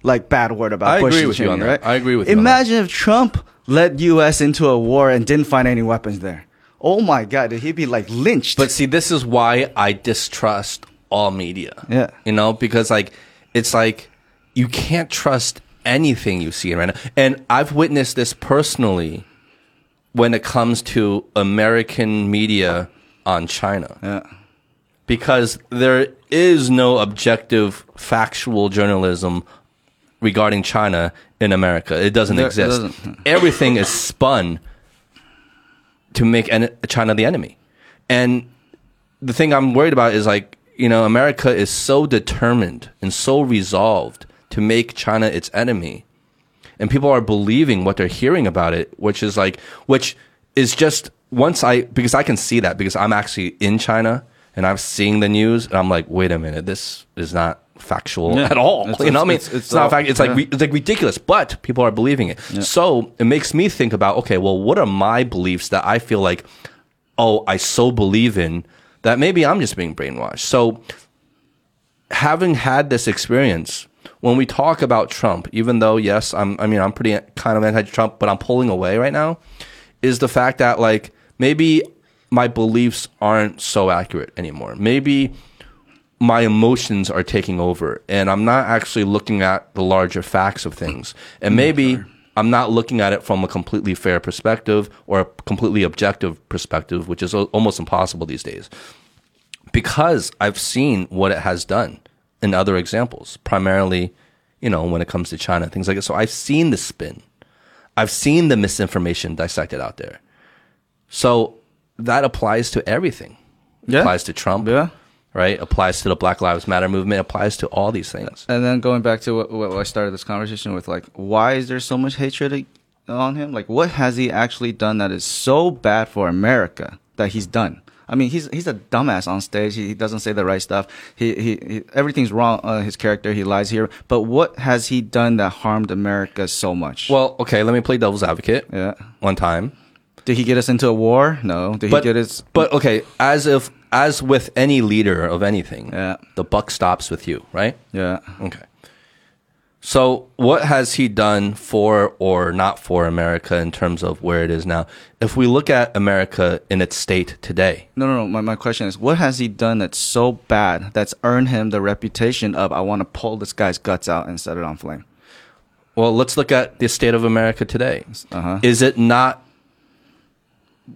like bad word about I Bush agree with you on that. right? I agree with you. Imagine if Trump led U.S. into a war and didn't find any weapons there. Oh my God, did he be like lynched? But see, this is why I distrust all media. Yeah. You know, because like it's like you can't trust anything you see right now. And I've witnessed this personally when it comes to American media on China. yeah. Because there is no objective factual journalism regarding China in America. It doesn't There- it exist. doesn't. Everything is spun to make China the enemy. And the thing I'm worried about is like, you know, America is so determined and so resolved to make China its enemy. And people are believing what they're hearing about it, which is like, which is just once I, because I can see that because I'm actually in China and I'm seeing the news and I'm like, wait a minute, this is not factual Yeah. at all. It's- you know what I mean? it's- It's, it's not all- fact. It's like, yeah. re- it's like ridiculous, but people are believing it. So it makes me think about, okay, well, what are my beliefs that I feel like, oh, I so believe in that maybe I'm just being brainwashed. So, having had this experience, when we talk about Trump, even though yes, I'm I mean I'm pretty kind of anti-Trump, but I'm pulling away right now, is the fact that like maybe my beliefs aren't so accurate anymore. Maybe my emotions are taking over and I'm not actually looking at the larger facts of things. And mm, maybe I'm not looking at it from a completely fair perspective or a completely objective perspective, which is almost impossible these days. Because I've seen what it has done in other examples, primarily, you know, when it comes to China, things like that. So I've seen the spin. I've seen the misinformation dissected out there. So that applies to everything. Yeah. Applies to Trump Yeah. right? Applies to the Black Lives Matter movement, applies to all these things. And then going back to what, what I started this conversation with, like, why is there so much hatred on him? Like, what has he actually done that is so bad for America that he's done? I mean, he's he's a dumbass on stage. He, he doesn't say the right stuff. He, he, he everything's wrong. Uh, his character, he lies here. But what has he done that harmed America so much? Well, okay, let me play devil's advocate yeah. one time. Did he get us into a war? No. Did But he get us? but okay, as if as with any leader of anything, Yeah. the buck stops with you, right? Yeah. Okay. So, what has he done for or not for America in terms of where it is now? If we look at America in its state today, No, no, no. My, my question is, what has he done that's so bad that's earned him the reputation of I want to pull this guy's guts out and set it on flame? well, let's look at the state of America today. Uh-huh. Is it not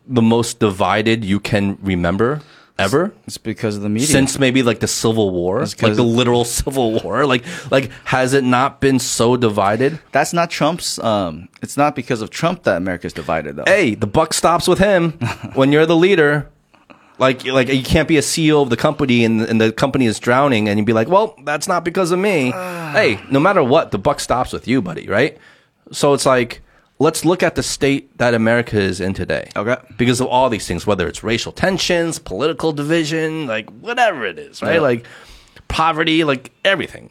the most divided you can remember ever? It's because of the media. Since maybe like the Civil War, like the literal Civil War, like like has it not been so divided? That's not Trump's. Um, it's not because of Trump that America's divided, though. Hey, the buck stops with him when you're the leader. Like like you can't be a CEO of the company and and the company is drowning and you'd be like, well, that's not because of me. hey, no matter what, the buck stops with you, buddy, right? So it's like let's look at the state that America is in today. Okay. Because of all these things, whether it's racial tensions, political division, like whatever it is, right? Yeah. Like poverty, like everything.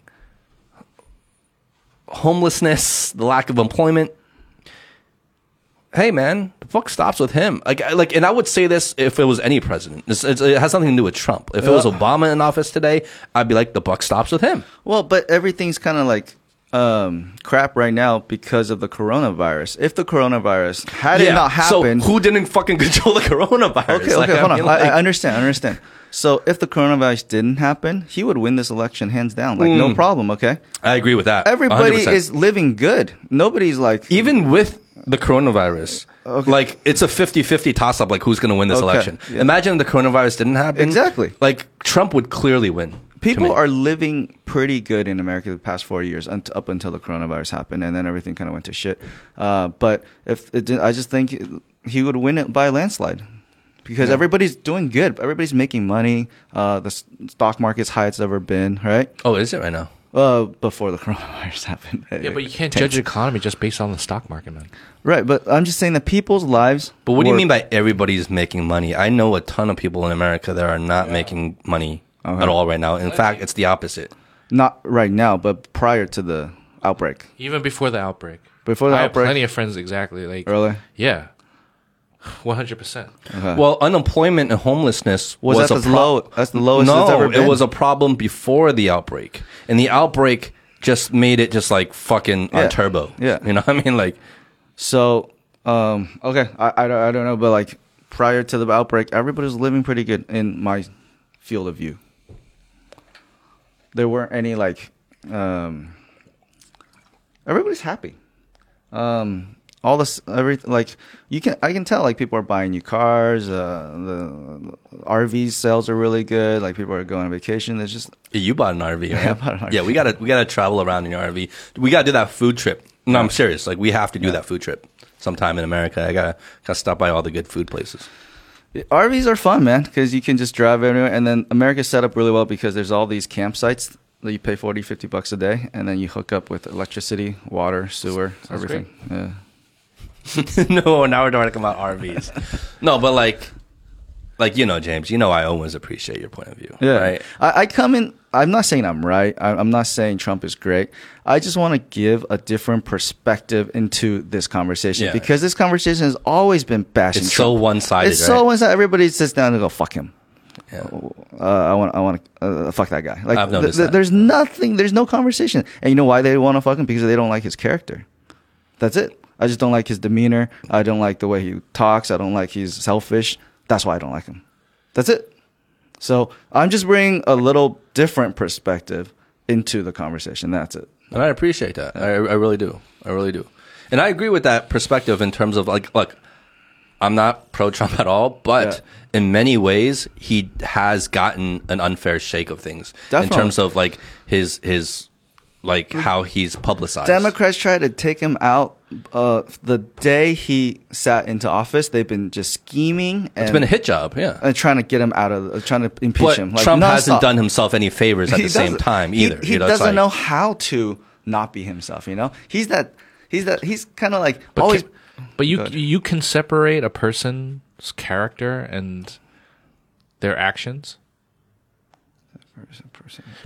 Homelessness, the lack of employment. Hey man, the buck stops with him. Like, like, and I would say this if it was any president. It's, it's, it has nothing to do with Trump. If it was Obama in office today, I'd be like, the buck stops with him. Well, but everything's kind of like um, crap right now because of the coronavirus. If the coronavirus had it not happened, so who didn't fucking control the coronavirus? okay, Like, okay, hold mean, on. I, like- I understand. I understand. So if the coronavirus didn't happen, he would win this election hands down, like no problem. Okay, I agree with that. everybody 100%. is living good. Nobody's like even with the coronavirus, Okay. like it's a 50-50 toss up like who's going to win this Okay, election. yeah. Imagine if the coronavirus didn't happen. Exactly. Like Trump would clearly win. To people me. are living pretty good in America the past four years unt- up until the coronavirus happened, and then everything kind of went to shit. Uh, but if it didn't, I just think he would win it by a landslide because everybody's doing good. Everybody's making money. Uh, the s- stock market's high it's ever been. Right. Oh, is it right now? Uh, before the coronavirus happened. Yeah, but you can't judge the economy just based on the stock market, man. Right, but I'm just saying that people's lives. But what do you mean by everybody's making money? I know a ton of people in America that are not making money Okay. at all right now. In fact, it's the opposite. not right now, but prior to the outbreak? Even before the outbreak. Before the I have outbreak? plenty of friends exactly like Really? Yeah, one hundred percent. Okay. Well, unemployment and homelessness Was was, that a the low- that's the lowest No, it's ever been? it was a problem before the outbreak, and the outbreak just made it just like fucking Yeah. on turbo. Yeah. you know what I mean? Like, So, um, okay, I, I, don't- I don't know, but like prior to the outbreak, everybody was living pretty good in my field of view. There weren't any like, um, everybody's happy. Um, all this, everything, like you can, I can tell like people are buying new cars. Uh, the, RV sales are really good. Like people are going on vacation. There's just you bought an RV, right? Yeah, I bought an RV. Yeah, we gotta we gotta travel around in your RV. We gotta do that food trip. No, I'm serious. Like, we have to do that food trip sometime in America. I gotta gotta stop by all the good food places. RVs are fun, man, because you can just drive anywhere. And then America's set up really well because there's all these campsites that you pay 40, 50 bucks a day, and then you hook up with electricity, water, sewer, Sounds everything. Yeah. no, now we're talking about RVs. no, but like, like you know, James, you know, I always appreciate your point of view. Yeah. right. I, I come in, I'm not saying I'm right. I, I'm not saying Trump is great. I just want to give a different perspective into this conversation Yeah. because this conversation has always been bashing It's so Trump. one-sided, It's so right? one sided. Everybody sits down and go, fuck him. uh, I want, I want to uh, fuck that guy. Like, I've noticed that. there's nothing, there's no conversation. And you know why they want to fuck him? Because they don't like his character. That's it. I just don't like his demeanor. I don't like the way he talks. I don't like he's selfish. That's why I don't like him. That's it. So I'm just bringing a little different perspective into the conversation. That's it. And I appreciate that. I, I really do. I really do. And I agree with that perspective in terms of like, look, I'm not pro Trump at all, but in many ways, he has gotten an unfair shake of things Definitely. in terms of like his his like how he's publicized. Democrats tried to take him out uh, the day he sat into office. They've been just scheming and, it's been a hit job, yeah. and trying to get him out of, uh, trying to impeach But him. Like, Trump hasn't done himself any favors at He the same time either. He, you know, doesn't like- know how to not be himself. You know, he's that. He's that. He's kind of like But always. can- but you Good. you can separate a person's character and their actions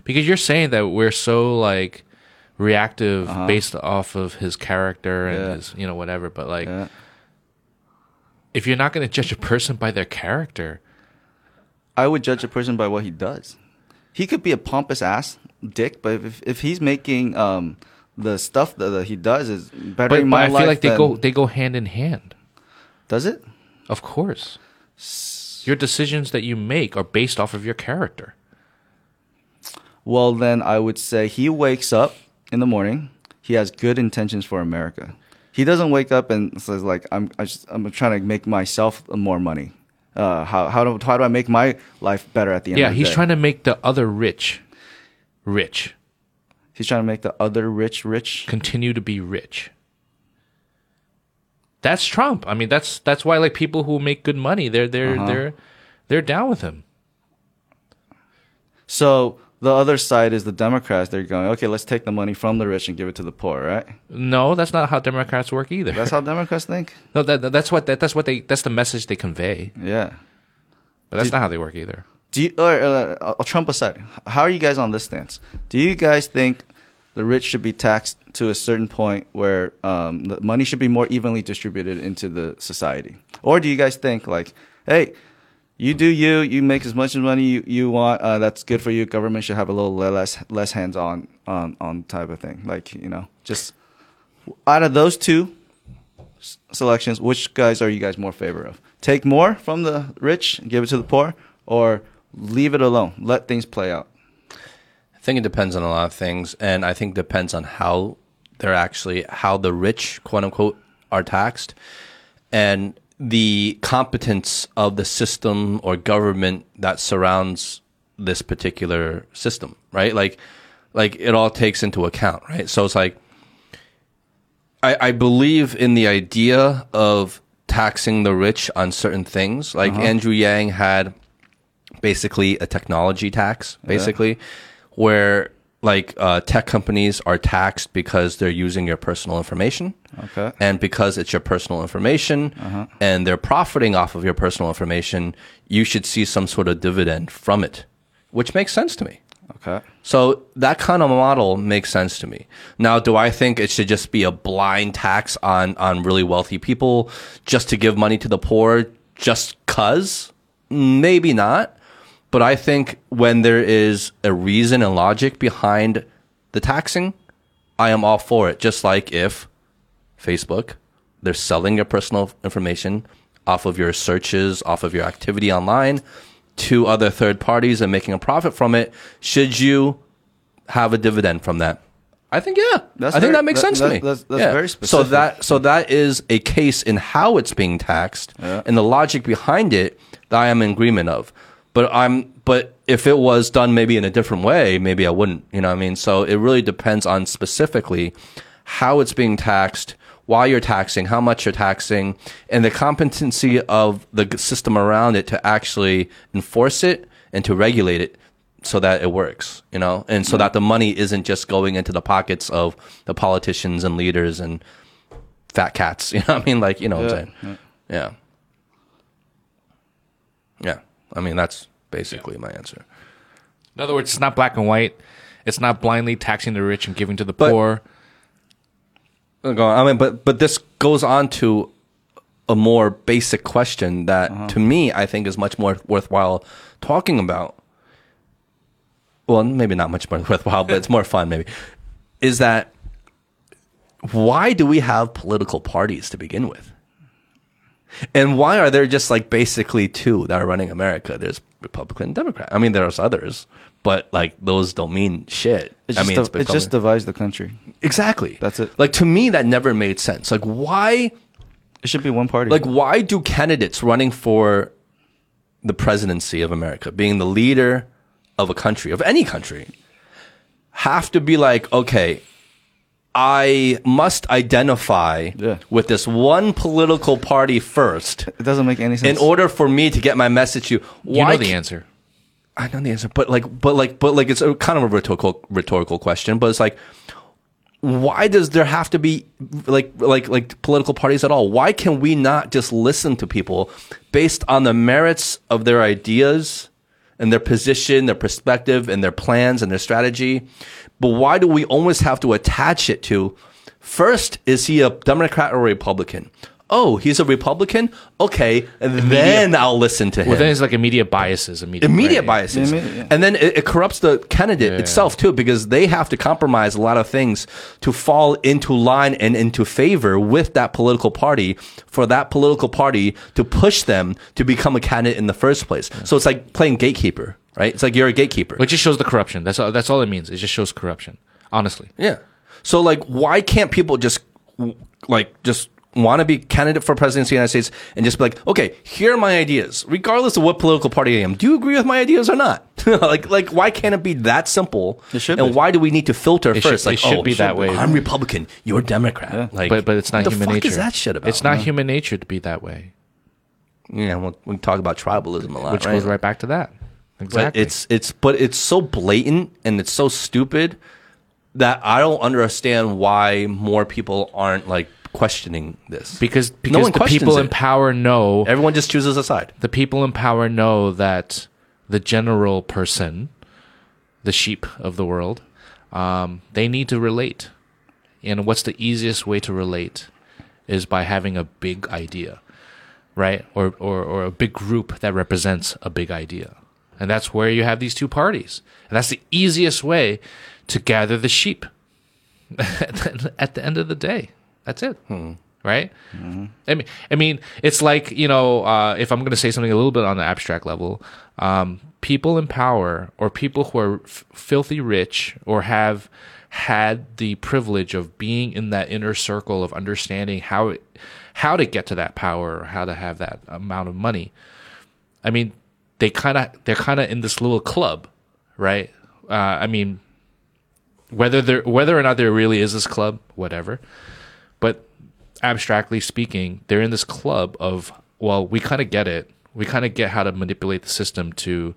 because you're saying that we're so like reactive based off of his character and Uh-huh. Yeah. his you know whatever. But like, Yeah. if you're not going to judge a person by their character, I would judge a person by what he does. He could be a pompous ass dick, but if if he's making um the stuff that, that he does is but, bettering but my I life, feel like they go they go hand in hand. Does it? Of course, your decisions that you make are based off of your character. Well, then I would say he wakes up in the morning. He has good intentions for America. He doesn't wake up and says like, "I'm I just, I'm trying to make myself more money. Uh, how how do how do I make my life better at the end?" Yeah, of the he's day? trying to make the other rich rich. He's trying to make the other rich rich. continue to be rich. That's Trump. I mean, that's that's why like people who make good money, they're they're Uh-huh. they're they're down with him. So the other side is the Democrats. They're going, okay, let's take the money from the rich and give it to the poor, right? No, that's not how Democrats work either. That's how Democrats think. no, that, that- that's what that, that's what they that's the message they convey. Yeah. But that's not how they work either. Do you, or, uh, Trump aside, how are you guys on this stance? Do you guys think the rich should be taxed to a certain point where um, the money should be more evenly distributed into the society, or do you guys think like, hey, you do you, you make as much money you, you want, uh, that's good for you. Government should have a little less less hands on on on type of thing, like you know, just out of those two selections, which guys are you guys more favor of? Take more from the rich, and give it to the poor, or leave it alone, let things play out. I think it depends on a lot of things, and I think depends on how they're actually how the rich, quote unquote, are taxed, and the competence of the system or government that surrounds this particular system, right? Like, like it all takes into account, right? So it's like, I, I believe in the idea of taxing the rich on certain things. Like uh-huh. Andrew Yang had basically a technology tax, basically, where like uh, tech companies are taxed because they're using your personal information. Okay. And because it's your personal information and they're profiting off of your personal information, you should see some sort of dividend from it, which makes sense to me. Okay. So that kind of model makes sense to me. Now, do I think it should just be a blind tax on on really wealthy people just to give money to the poor just cuz? Maybe not. But I think when there is a reason and logic behind the taxing, I am all for it. Just like if Facebook, they're selling your personal information off of your searches, off of your activity online to other third parties and making a profit from it. Should you have a dividend from that? I think yeah. That's I think very- that makes that- sense that- to me. that's- that's Yeah. very So that so that is a case in how it's being taxed Yeah. and the logic behind it that I am in agreement of. But I'm but if it was done maybe in a different way, maybe I wouldn't. You know what I mean? So it really depends on specifically how it's being taxed, why you're taxing, how much you're taxing, and the competency of the system around it to actually enforce it and to regulate it so that it works, you know, and so that the money isn't just going into the pockets of the politicians and leaders and fat cats. You know what I mean? Like, you know what I'm saying? Yeah. Yeah. I mean, that's basically my answer. In other words, it's not black and white. It's not blindly taxing the rich and giving to the But- poor. I mean, but but this goes on to a more basic question that Uh-huh. to me I think is much more worthwhile talking about. Well, maybe not much more worthwhile, but it's more fun maybe. Is that why do we have political parties to begin with? And why are there just like basically two that are running America? There's Republican and Democrat. I mean, there's others, but like those don't mean shit. It I just, mean, div- it just divides the country. exactly. That's it. Like to me, that never made sense. Like why? It should be one party. Like why do candidates running for the presidency of America, being the leader of a country, of any country, have to be like, okay, I must identify Yeah. with this one political party first it doesn't make any sense. in order for me to get my message to you. You Why know the answer. I know the answer, but like, but like, but like, it's a kind of a rhetorical rhetorical question. But it's like, why does there have to be like like like political parties at all? Why can we not just listen to people based on the merits of their ideas and their position, their perspective, and their plans and their strategy? But why do we always have to attach it to first is he a Democrat or a Republican? Oh, he's a Republican. Okay, and then I'll listen to him Well, then it's like immediate biases. Immediate, immediate right? biases, immediate, yeah. and then it, it corrupts the candidate Yeah. itself too, because they have to compromise a lot of things to fall into line and into favor with that political party for that political party to push them to become a candidate in the first place. So it's like playing gatekeeper, right? It's like you're a gatekeeper. It just shows the corruption. That's all. That's all it means. It just shows corruption. Honestly, Yeah. So like, why can't people just like just want to be candidate for presidency of the United States and just be like, okay, here are my ideas, regardless of what political party I am. Do you agree with my ideas or not? like, like, why can't it be that simple? It should and be. why do we need to filter It should- first? like, it should oh, be that way. I'm Republican. You're Democrat. Like, but but it's not what human the fuck nature. is that shit about? It's not human nature to be that way. Yeah, we'll, we talk about tribalism a lot, Which right? goes right back to that. But Exactly. it's it's but it's so blatant and it's so stupid that I don't understand why more people aren't like questioning this. because No because one the people it. in power know Everyone just chooses a side. the people in power know that the general person, the sheep of the world, um, they need to relate. And what's the easiest way to relate is by having a big idea, right? Or, or, or a big group that represents a big idea. And that's where you have these two parties. And that's the easiest way to gather the sheep at the end of the day. That's it. Right? I mean, I mean, it's like you know, uh, if I'm going to say something a little bit on the abstract level, um, people in power or people who are f- filthy rich or have had the privilege of being in that inner circle of understanding how it, how to get to that power or how to have that amount of money. I mean, they kind of they're kind of in this little club, right? Uh, I mean, whether there whether or not there really is this club, whatever. Abstractly speaking, they're in this club of well, we kind of get it. We kind of get how to manipulate the system to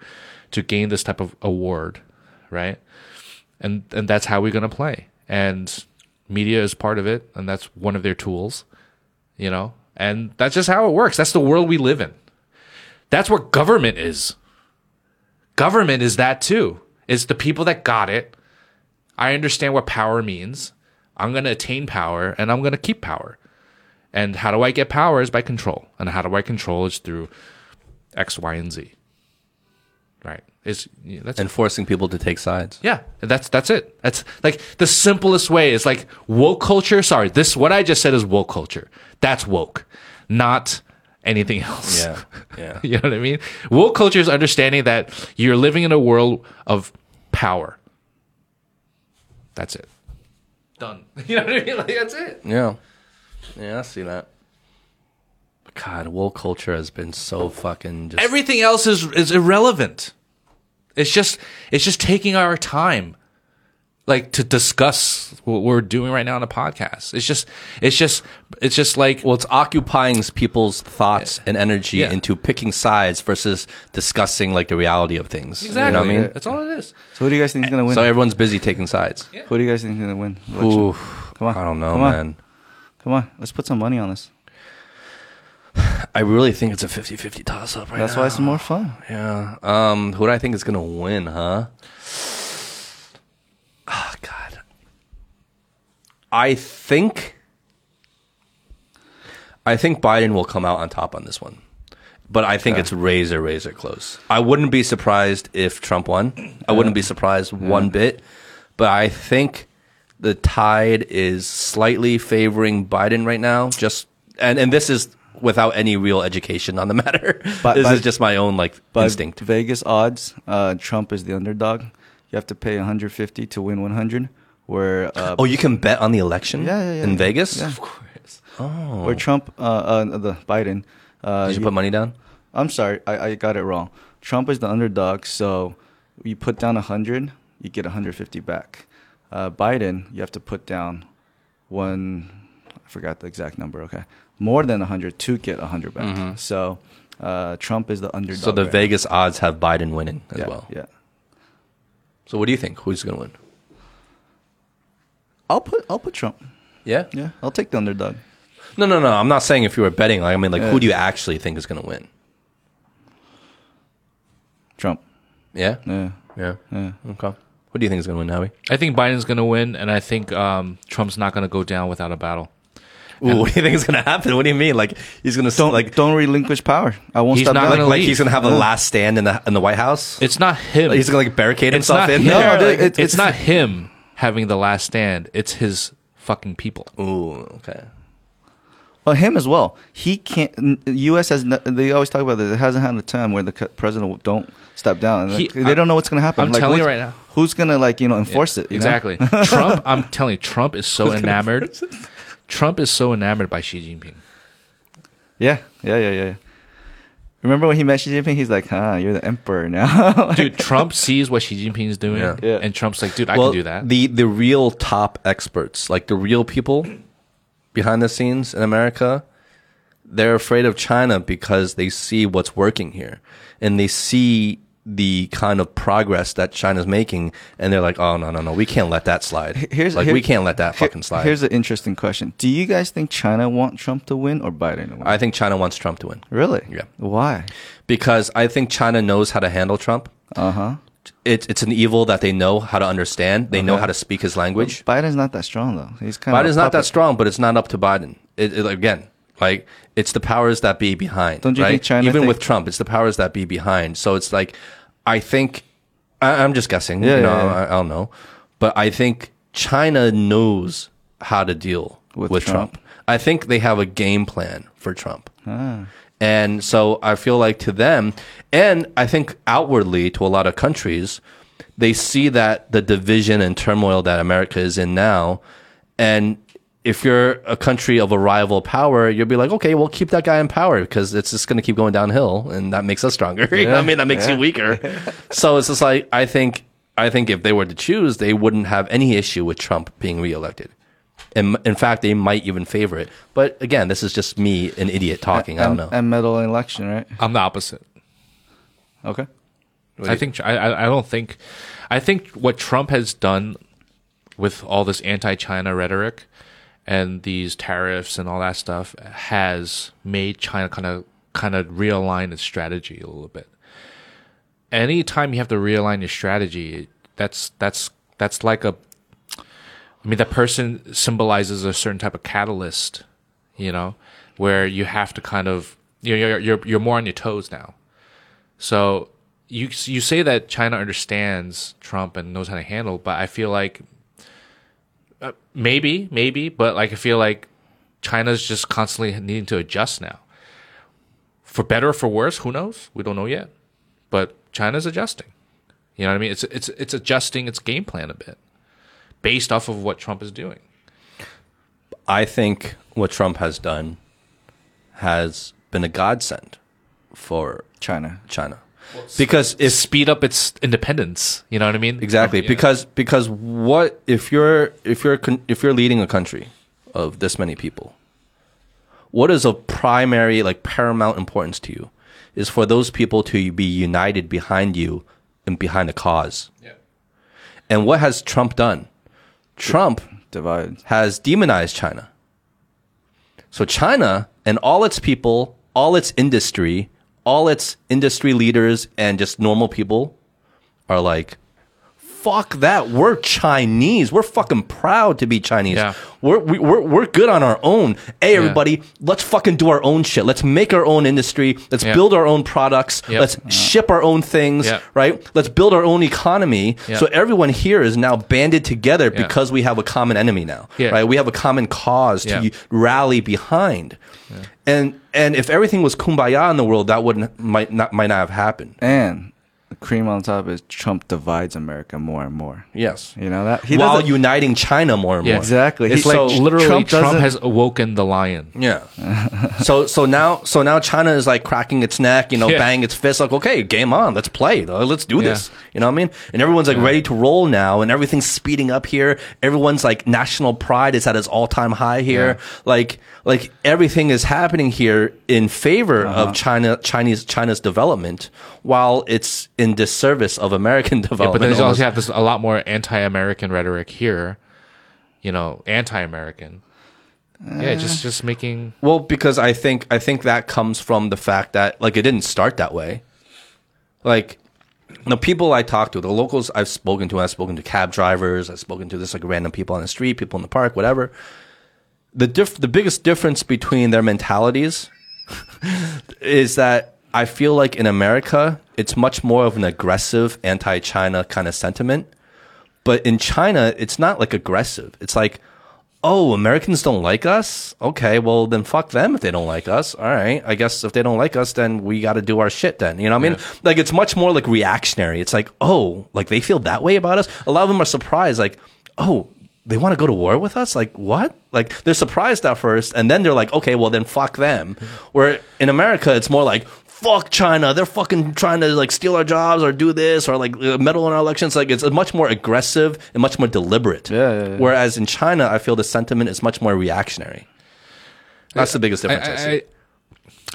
to gain this type of award, right? And and that's how we're gonna play. And media is part of it, and that's one of their tools, you know. And that's just how it works. That's the world we live in. That's what government is. Government is that too. It's the people that got it. I understand what power means. I'm going to attain power and I'm going to keep power. And how do I get power is by control. And how do I control is through X, Y, and Z. Right. It's yeah, that's And forcing people to take sides. yeah, that's that's it. That's like the simplest way is like woke culture. Sorry, this what I just said is woke culture. That's woke, not anything else. Yeah. Yeah. you know what I mean? Woke culture is understanding that you're living in a world of power. That's it. Done. You know what I mean? Like that's it. Yeah. Yeah, I see that. God, woke culture has been so fucking just Everything else is is irrelevant. It's just it's just taking our time like to discuss what we're doing right now on a podcast. It's just it's just it's just like well, it's occupying people's thoughts and energy Yeah. into picking sides versus discussing like the reality of things. exactly. You know what I mean? That's all it is. So who do you guys think is gonna win? So everyone's busy taking sides. Who do you guys think is gonna win? the election? Oof. Come on. I don't know, Come on. man. Come on, let's put some money on this. I really think it's a 50-50 toss up right That's now. why it's more fun. Yeah. Um, who do I think is gonna win, huh? Oh God. I think I think Biden will come out on top on this one. But I think it's razor, razor close. I wouldn't be surprised if Trump won. I wouldn't be surprised one bit. But I think the tide is slightly favoring Biden right now. Just and, and this is without any real education on the matter. But- this is just my own like instinct. Vegas odds, uh, Trump is the underdog. You have to pay 150 to win 100. Where uh, Oh, you can bet on the election Yeah, yeah, yeah, in yeah. Vegas? Yeah. Of course. Oh. where Trump, uh, uh, the Biden. Uh, Did you put money down? I'm sorry, I, I got it wrong. Trump is the underdog, so you put down 100, you get 150 back. Uh, Biden, you have to put down one, I forgot the exact number, okay. More than 100 to get 100 back. So uh, Trump is the underdog. Mm-hmm. So the right Vegas odds have Biden winning as yeah, well. Yeah. So what do you think? Who's going to win? I'll put I'll put Trump. Yeah? Yeah, I'll take the underdog. No, no, no. I'm not saying if you were betting. Like, I mean, like, Yeah. who do you actually think is going to win? Trump. Yeah? Yeah. Yeah. Yeah. Okay. Who do you think is going to win, Howie? I think Biden's going to win, and I think um, Trump's not going to go down without a battle. Ooh, what do you think is going to happen? What do you mean? Like, he's going to Don't like, like don't relinquish power. I won't He's stop not doing like, gonna like leave. he's going to have the last stand in the in the White House? It's not him. He's going to like barricade it's himself in him. No, Like- it- it's, it's- not him having the last stand. It's his fucking people. Ooh, okay. Well, him as well. He can't. U.S. has. They always talk about this. It hasn't had a time where the president don't step down. He- they don't know what's going to happen. I'm telling you right now. Who's going to like you know enforce it? Exactly. Trump, I'm telling you, Trump is so enamored. Trump is so enamored by Xi Jinping. Yeah. Yeah. Yeah. Yeah. Remember when he met Xi Jinping? He's like, "Ah, you're the emperor now." Dude, Trump sees what Xi Jinping is doing, Yeah. Yeah. and Trump's like, dude, I well, can do that. The the real top experts, like the real people behind the scenes in America, they're afraid of China because they see what's working here and they see the kind of progress that China's making, and they're like, "Oh no, no, no, we can't let that slide. Here's like here- we can't let that here- fucking slide." Here's an interesting question: Do you guys think China want Trump to win or Biden to win? I think China wants Trump to win really? Yeah. Why? because I think China knows how to handle Trump. Uh huh. It's it's an evil that they know how to understand. They know how to speak his language. Biden's not that strong though. He's kind of Biden's not that strong, but it's not up to Biden. It, it- again, like it's the powers that be behind. Don't you right? think China Even think- with Trump, it's the powers that be behind. So it's like, I think, I, I'm just guessing. Yeah, you know, yeah, yeah. I, I don't know, but I think China knows how to deal With with, Trump. Trump. I think they have a game plan for Trump. Ah. And so I feel like to them, and I think outwardly to a lot of countries, they see that the division and turmoil that America is in now. And if you're a country of a rival power, you'll be like, okay, well, keep that guy in power because it's just going to keep going downhill, and that makes us stronger. You know I mean, that makes you weaker. so it's just like I think I think if they were to choose, they wouldn't have any issue with Trump being reelected. And in fact, they might even favor it. But again, this is just me, an idiot, talking. I don't know. And meddle in election, right? I'm the opposite. Okay. I think I, I I don't think I think what Trump has done with all this anti-China rhetoric and these tariffs and all that stuff has made China kind of kind of realign its strategy a little bit. Anytime you have to realign your strategy, that's that's that's like a I mean that person symbolizes a certain type of catalyst, you know, where you have to kind of you're you're you're, you're more on your toes now. So you you say that China understands Trump and knows how to handle, but I feel like uh, maybe maybe, but like I feel like China's just constantly needing to adjust now. For better or for worse, who knows? We don't know yet. But China's adjusting. You know what I mean? It's it's it's adjusting its game plan a bit based off of what Trump is doing. I think what Trump has done has been a godsend for China. China. Because it Speed up its independence. You know what I mean? exactly Yeah. because because what if you're if you're if you're leading a country of this many people what is of primary like paramount importance to you is for those people to be united behind you and behind the cause Yeah. and what has trump done trump Divided. has demonized China. So China and all its people, all its industry, all its industry leaders and just normal people are like, fuck that. We're Chinese. We're fucking proud to be Chinese. Yeah. We're, we, we're, we're good on our own. Hey, everybody, let's fucking do our own shit. Let's make our own industry. Let's Yeah. build our own products. Yep. Let's uh-huh. ship our own things, Yeah. right? Let's build our own economy. Yeah. So everyone here is now banded together Yeah. because we have a common enemy now, Yeah. right? We have a common cause to Yeah. rally behind. And and if everything was kumbaya in the world, that wouldn't might not might not have happened. And the cream on top is Trump divides America more and more. Yes. You know that he While doesn't- uniting China more and Yeah. more. exactly. It's He- like so literally Trump, doesn't- has awoken the lion. Yeah. so so now so now China is like cracking its neck, you know, Yeah. banging its fist, like, okay, game on, let's play, let's do Yeah. this. You know what I mean? And everyone's like ready to roll now, and everything's speeding up here. Everyone's like national pride is at its all time high here. Like like everything is happening here in favor of uh-huh. China Chinese China's development, while it's in disservice of American Yeah, development. but then you also have this a lot more anti-American rhetoric here. You know, anti-American. yeah, just uh. just making Well, because I think I think that comes from the fact that like it didn't start that way. Like the people I talk to, the locals I've spoken to, I've spoken to cab drivers, I've spoken to this like random people on the street, people in the park, whatever. The diff- the biggest difference between their mentalities is that I feel like in America it's much more of an aggressive anti-China kind of sentiment, but in China it's not like aggressive. It's like oh, Americans don't like us? Okay, well then fuck them if they don't like us. All right, I guess if they don't like us, then we got to do our shit. Then you know what I mean? Like it's much more like reactionary. It's like oh, like they feel that way about us. A lot of them are surprised, like oh. They want to go to war with us? Like what? Like they're surprised at first, and then they're like, "Okay, well then fuck them." Where in America, it's more like, "Fuck China! They're fucking trying to like steal our jobs or do this or like uh, meddle in our elections." Like it's much more aggressive and much more deliberate. Yeah, yeah, yeah. Whereas in China, I feel the sentiment is much more reactionary. That's the biggest difference I, I, see.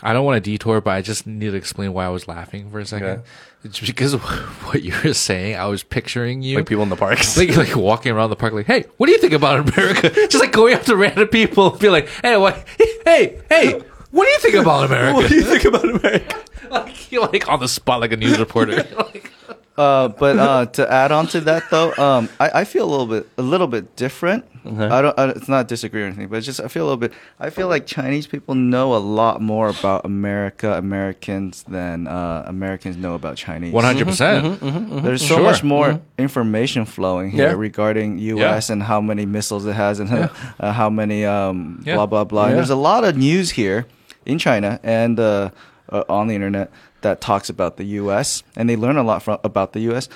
I, I don't want to detour, but I just need to explain why I was laughing for a second. Okay. It's because of what you were saying. I was picturing you like people in the parks. like like walking around the park, like, "Hey, what do you think about America?" Just like going up to random people, be like, "Hey, what? Hey, hey, what do you think about America?" what do you think about America? like you're like on the spot, like a news reporter. like, Uh, but uh, to add on to that though, um, I, I feel a little bit a little bit different. I don't. I, it's not disagree or anything, but it's just I feel a little bit. I feel like Chinese people know a lot more about America, Americans than uh, Americans know about Chinese. One hundred percent. There's so Sure. much more information flowing here Yeah. regarding U.S. and how many missiles it has and uh, how many um, Yeah. blah blah blah. And Yeah. there's a lot of news here in China and uh, uh, on the internet that talks about the U.S. and they learn a lot from about the U.S.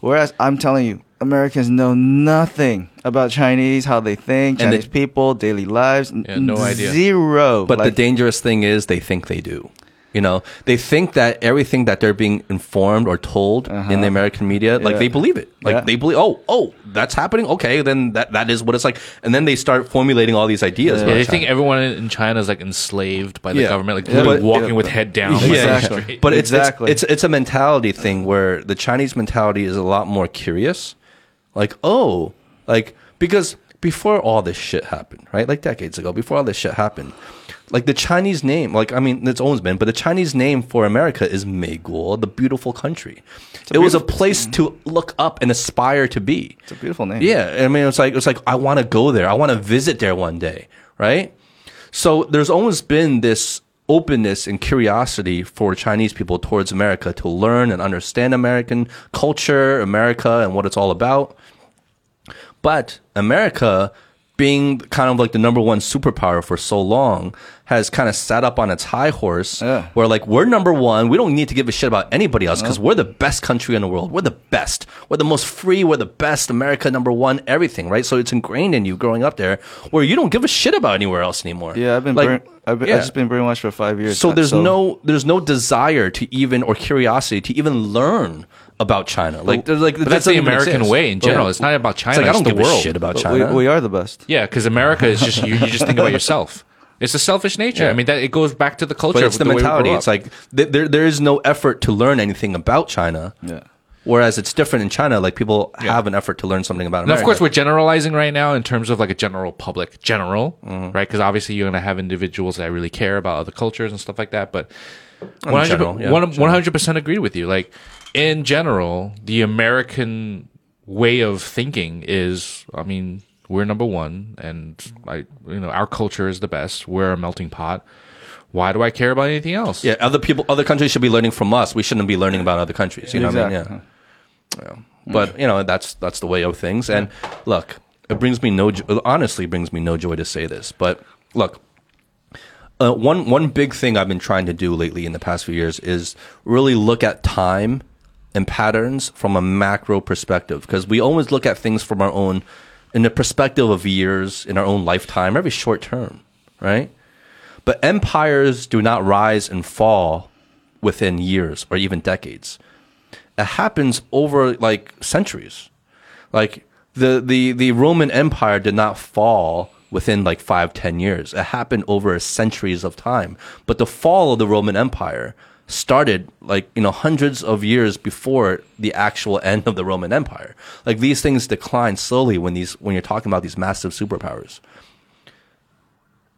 Whereas I'm telling you, Americans know nothing about Chinese, how they think, And Chinese they- people, daily lives. Yeah, no idea. Zero. But the dangerous thing is they think they do. You know, they think that everything that they're being informed or told in the uh-huh. American media, like Yeah. they believe it. Like Yeah. they believe, oh, oh, that's happening. Okay, then that, that is what it's like. And then they start formulating all these ideas. Yeah, they China. think everyone in China is like enslaved by the Yeah. government, like Yeah, but- walking yeah, with head down. Yeah, Exactly. straight. exactly. But it's, Exactly. it's it's it's a mentality thing where the Chinese mentality is a lot more curious. Like, oh, like because before all this shit happened, right? Like decades ago, before all this shit happened, like the Chinese name, like I mean, it's always been, but the Chinese name for America is Meiguo, the beautiful country. It was a beautiful- place to look up and aspire to be. it's a beautiful name. Yeah, I mean, it's like it's like I want to go there. I want to visit there one day, right? So there's always been this openness and curiosity for Chinese people towards America to learn and understand American culture, America, and what it's all about. But America, being kind of like the number one superpower for so long, has kind of sat up on its high horse Yeah. where like we're number one. We don't need to give a shit about anybody else because we're the best country in the world. We're the best. We're the most free. We're the best. America number one. Everything, right? So it's ingrained in you growing up there, where you don't give a shit about anywhere else anymore. Yeah, I've been like, burnt. I've, been, yeah. I've just been brainwashed for five years. So there's no there's no desire to even or curiosity to even learn about China. Like there's like But that that's the American exist. way in general. Yeah. It's not about China. It's like I don't the give world. a shit about China. We, we are the best. Yeah, because America is just you, you just think about yourself. It's a selfish nature. Yeah. I mean, that it goes back to the culture. but it's the, way we mentality. It's like th- there there is no effort to learn anything about China. Yeah. Whereas it's different in China. Like people have an effort to learn something about Now, of course, we're generalizing right now in terms of like a general public, general, Mm-hmm. right? Because obviously you're going to have individuals that really care about other cultures and stuff like that. But In 100 general, yeah, 100% agree with you. Like, in general, the American way of thinking is, I mean, we're number one, and I, you know, our culture is the best. We're a melting pot. Why do I care about anything else? Yeah, other people, other countries should be learning from us. We shouldn't be learning about other countries. You know what I mean? Yeah. Yeah. But you know that's that's the way of things. And look, it brings me no, honestly, brings me no joy to say this, but look, uh, one one big thing I've been trying to do lately in the past few years is really look at time and patterns from a macro perspective because we always look at things from our own in the perspective of years in our own lifetime, every short term, right? But empires do not rise and fall within years or even decades. It happens over like centuries. Like the the the Roman Empire did not fall within like five ten years. It happened over centuries of time. But the fall of the Roman Empire started like you know hundreds of years before the actual end of the Roman Empire. Like these things decline slowly when these when you're talking about these massive superpowers.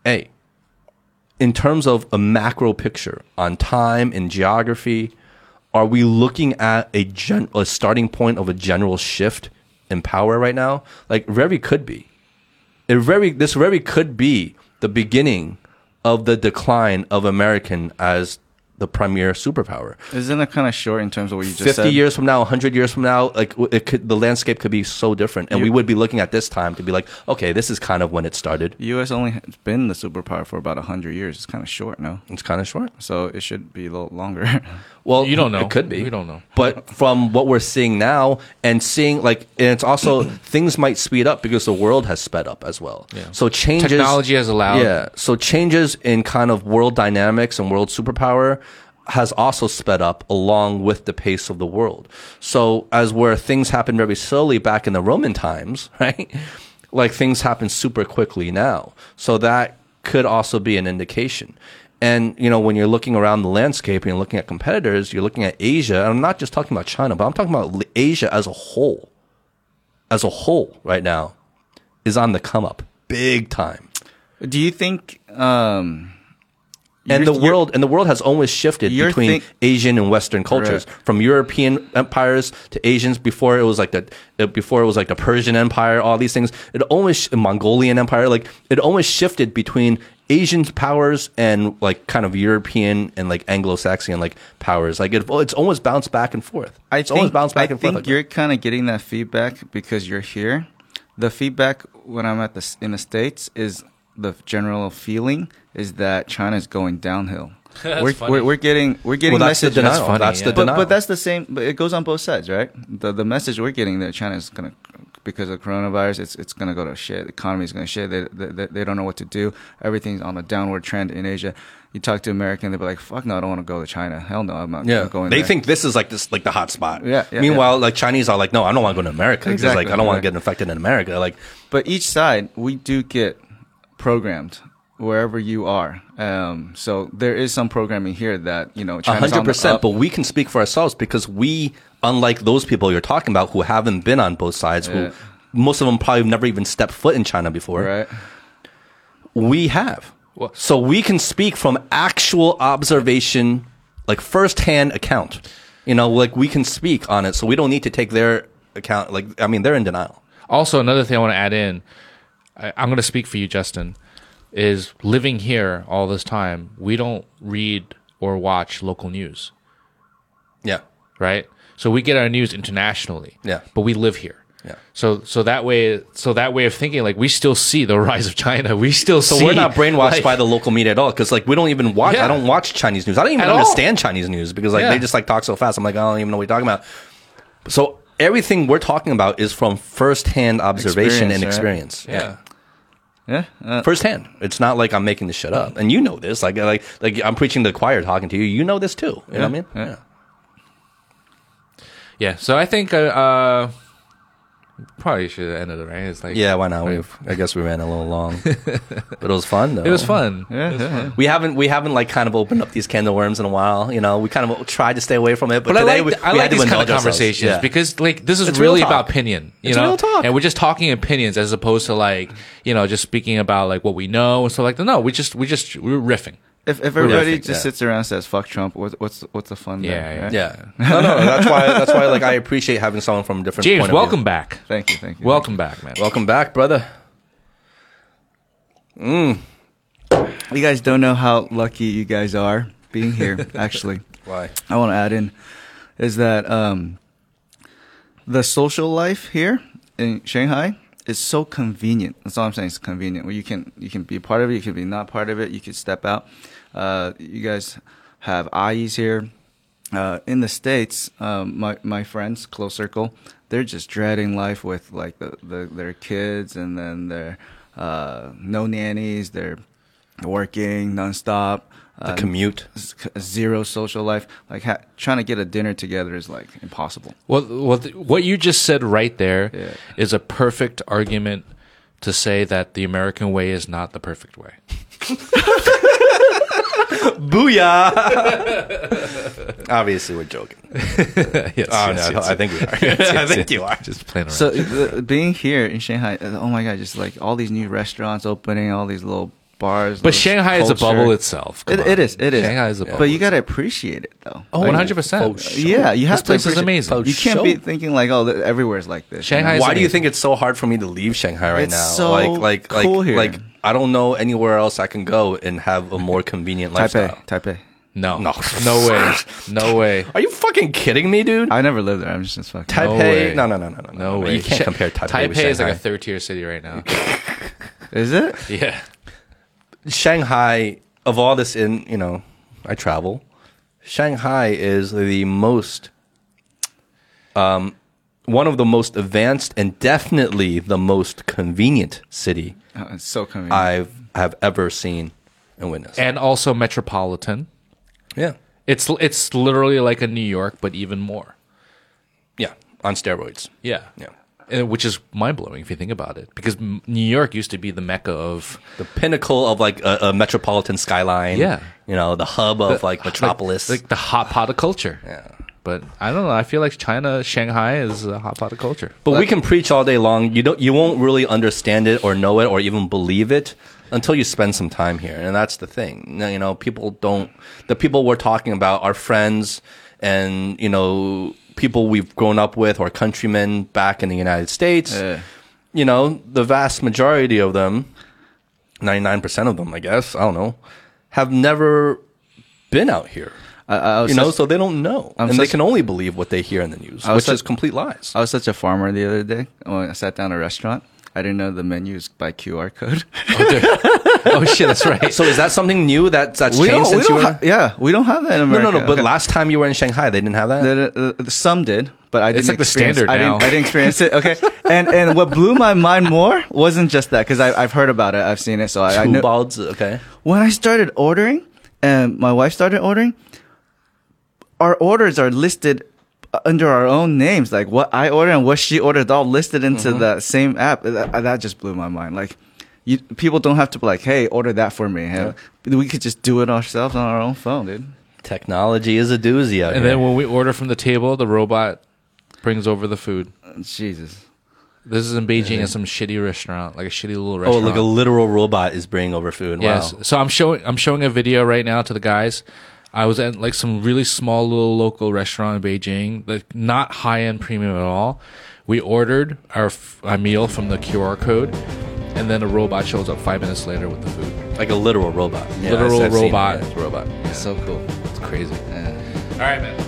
A, in terms of a macro picture on time and geography, are we looking at a gen- a starting point of a general shift in power right now? Like very could be. It very this very could be the beginning of the decline of American as the premier superpower. Isn't it kind of short in terms of what you just 50 said? years from now, 100 years from now, like it could the landscape could be so different and we would be looking at this time to be like, okay, this is kind of when it started. U.S. only has been the superpower for about hundred years. It's kind of short, no? It's kind of short. So it should be a little longer. Well, You don't know. It could be. We don't know. But from what we're seeing now and seeing like and it's also things might speed up because the world has sped up as well. Yeah. So changes Technology has allowed- Yeah. So changes in kind of world dynamics and world superpower has also sped up along with the pace of the world. So as where things happen very slowly back in the Roman times, right? Like things happen super quickly now. So that could also be an indication. And you know, when you're looking around the landscape and you're looking at competitors, you're looking at Asia. And I'm not just talking about China, but I'm talking about Asia as a whole. As a whole, right now, is on the come up, big time. Do you think? Um, And the world and the world has always shifted between Asian and Western cultures, Correct. from European empires to Asians. Before it was like the uh, before it was like the Persian Empire, all these things. It always Mongolian Empire, like it always shifted between Asian powers and like kind of European and like Anglo-Saxon like powers. Like it, it's almost bounced back and forth. I it's think, always bounced back I and think forth. like you're kind of getting that feedback because you're here. The feedback when I'm at the in the states is the general feeling is that China is going downhill. That's we're, funny. we're we're getting we're getting well, that's the denial. That's funny, That's yeah. the but, denial. but that's the same. But it goes on both sides, right? The the message we're getting that China is gonna because of coronavirus, it's it's gonna go to shit. The economy is gonna shit. They, they they don't know what to do. Everything's on a downward trend in Asia. You talk to American, they'll be like, "Fuck no, I don't want to go to China. Hell no, I'm not Yeah, going." they there. think this is like this, like the hot spot. Yeah, yeah, Meanwhile, like Chinese are like, no, I don't want to go to America. Exactly, like I don't want to get infected in America. Like, But each side, we do get programmed wherever you are. Um, so there is some programming here that you know, A hundred percent. But we can speak for ourselves because we, unlike those people you're talking about who haven't been on both sides, Yeah. who most of them probably never even stepped foot in China before. right? We have. Well- so we can speak from actual observation, like firsthand account. You know, like we can speak on it, so we don't need to take their account. Like, I mean, they're in denial. Also, another thing I want to add in, I, I'm going to speak for you, Justin, is living here all this time, we don't read or watch local news, Yeah. right? So we get our news internationally, Yeah. but we live here. Yeah. So so that way so that way of thinking like we still see the rise of China. We still So see we're not brainwashed like- by the local media at all because like we don't even watch. Yeah. I don't watch Chinese news. I don't even At all. understand Chinese news because like Yeah. they just like talk so fast. I'm like I don't even know what you're talking about. So everything we're talking about is from firsthand observation and Experience, experience. Yeah. Yeah, uh, Firsthand. It's not like I'm making this shit up. And you know this. Like like like I'm preaching to the choir talking to you. You know this too. You know what I mean? Yeah. Yeah. So I think uh, uh probably should have ended it right. It's like Yeah, why not? We've, I guess we ran a little long, but it was fun though. It was fun. yeah, It was yeah, fun. We haven't we haven't like kind of opened up these can of worms in a while. You know, we kind of tried to stay away from it, but, But I today like we, I we like had to these kind of conversations Yeah. because like this is It's really talk. about opinion, you It's know, real talk. and we're just talking opinions as opposed to like you know just speaking about like what we know and stuff like that. No, we just we just we're riffing. If if everybody just yeah. sits around and says "fuck Trump," what's what's what's the fun? there, Yeah, right? Yeah. No, no. That's why. That's why. Like, I appreciate having someone from a different. James, point of welcome View. back. Thank you, thank you. Welcome back, man. Welcome back, brother. You guys don't know how lucky you guys are being here. Actually, Why? I want to add in is that um, the social life here in Shanghai is so convenient. That's all I'm saying. It's convenient where you can you can be part of it, you can be not part of it, you can step out. Uh, you guys have eyes here. Uh, in the states, um, my my friends, close circle, they're just dreading life with like the, the their kids, and then they're uh, no nannies. They're working nonstop. The Uh, commute. s- zero social life. Like ha- trying to get a dinner together is like impossible. Well, well what you just said right there is Yeah. a perfect argument to say that the American way is not the perfect way. Booyah! Obviously, we're joking. yes, Oh, no, I think we are. I think you are. Just playing around. So the, being here in Shanghai, uh, oh my god, just like all these new restaurants opening, all these little bars. but little Shanghai is a bubble itself. It, it is. It is. Shanghai is a bubble. But you gotta appreciate it though. Oh, 100%. Yeah, you have This to place is appreciate- amazing. Oh, you can't be thinking like, oh, th- everywhere's like this. you Shanghai know? is Why do you think it's so hard for me to leave Shanghai right It's now? so like, like, cool like, here. like, I don't know anywhere else I can go and have a more convenient lifestyle. Taipei, Taipei. no, No. no way, no way. Are you fucking kidding me, dude? I never lived there. I'm just, just fucking. Taipei? way. No, no, no, no, no, No way. You can't compare Taipei, Taipei with is like Shanghai. a third tier city right now. Is it? yeah. Shanghai, of all this in, you know, I travel. Shanghai is the most, um, one of the most advanced and definitely the most convenient city Oh, it's so convenient. I've have ever seen and witnessed. And also metropolitan. yeah, It's it's literally like a New York, but even more. yeah, on steroids. Yeah. Yeah. Uh, Which is mind blowing if you think about it, because New York used to be the mecca of The pinnacle of like a, a metropolitan skyline. Yeah. you know, the hub of like metropolis. like, like the hot pot of culture. yeah. But I don't know. I feel like China, Shanghai is a hot pot of culture. But we can preach all day long. You don't. You won't really understand it or know it or even believe it until you spend some time here. And that's the thing. You know, people don't. The people we're talking about are friends, and you know, people we've grown up with or countrymen back in the United States. Yeah. You know, the vast majority of them, ninety nine percent of them, I guess. I don't know, have never been out here. I, I You know, such- so they don't know, I'm and they can only believe what they hear in the news, which is complete lies. I was such a farmer the other day when I sat down at a restaurant. I didn't know the menu is by QR code. Oh, oh shit, that's right. So is that something new that that's we changed since you were? yeah, we don't have that in no, America. no, no. But Okay. last time you were in Shanghai, they didn't have that. The- the- uh, some did, but I didn't. It's like the standard I didn't. now. I didn't experience it. Okay, and and what blew my mind more wasn't just that because I've heard about it, I've seen it, so I, I know. balls, okay. When I started ordering, and my wife started ordering, our orders are listed under our own names. Like what I ordered and what she ordered, all listed into Mm-hmm. the same app. That, that just blew my mind. Like. You, people don't have to be like, "Hey, order that for me." Hey, We could just do it ourselves on our own phone, dude. Technology is a doozy out and here. then when we order from the table, the robot brings over the food. Jesus. This is in Beijing at some shitty restaurant, like a shitty little restaurant. oh, like a literal robot is bringing over food. Yes. Wow. So I'm showing I'm showing a video right now to the guys. I was at like some really small little local restaurant in Beijing, like not high end premium at all. We ordered our, f- our meal from the QR code, and then a robot shows up five minutes later with the food. Like a literal robot. Yeah, Literal I've- I've seen it. robot. Yeah, it's robot. So cool. It's crazy. Yeah. All right, man.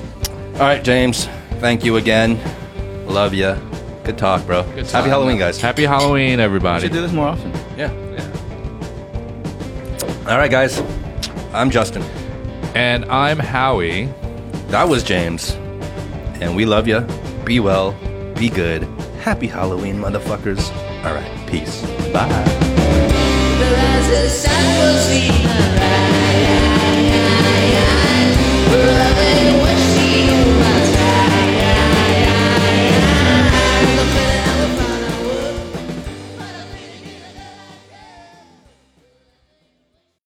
All right, James. Thank you again. Love you. Good talk, bro. Good talk, Happy Halloween, man. guys. Happy Halloween, We everybody. should do this more often. yeah. Yeah. All right, guys. I'm Justin. And I'm Howie. That was James. And we love you. Be well. Be good. Happy Halloween, motherfuckers. All right. Peace. Bye.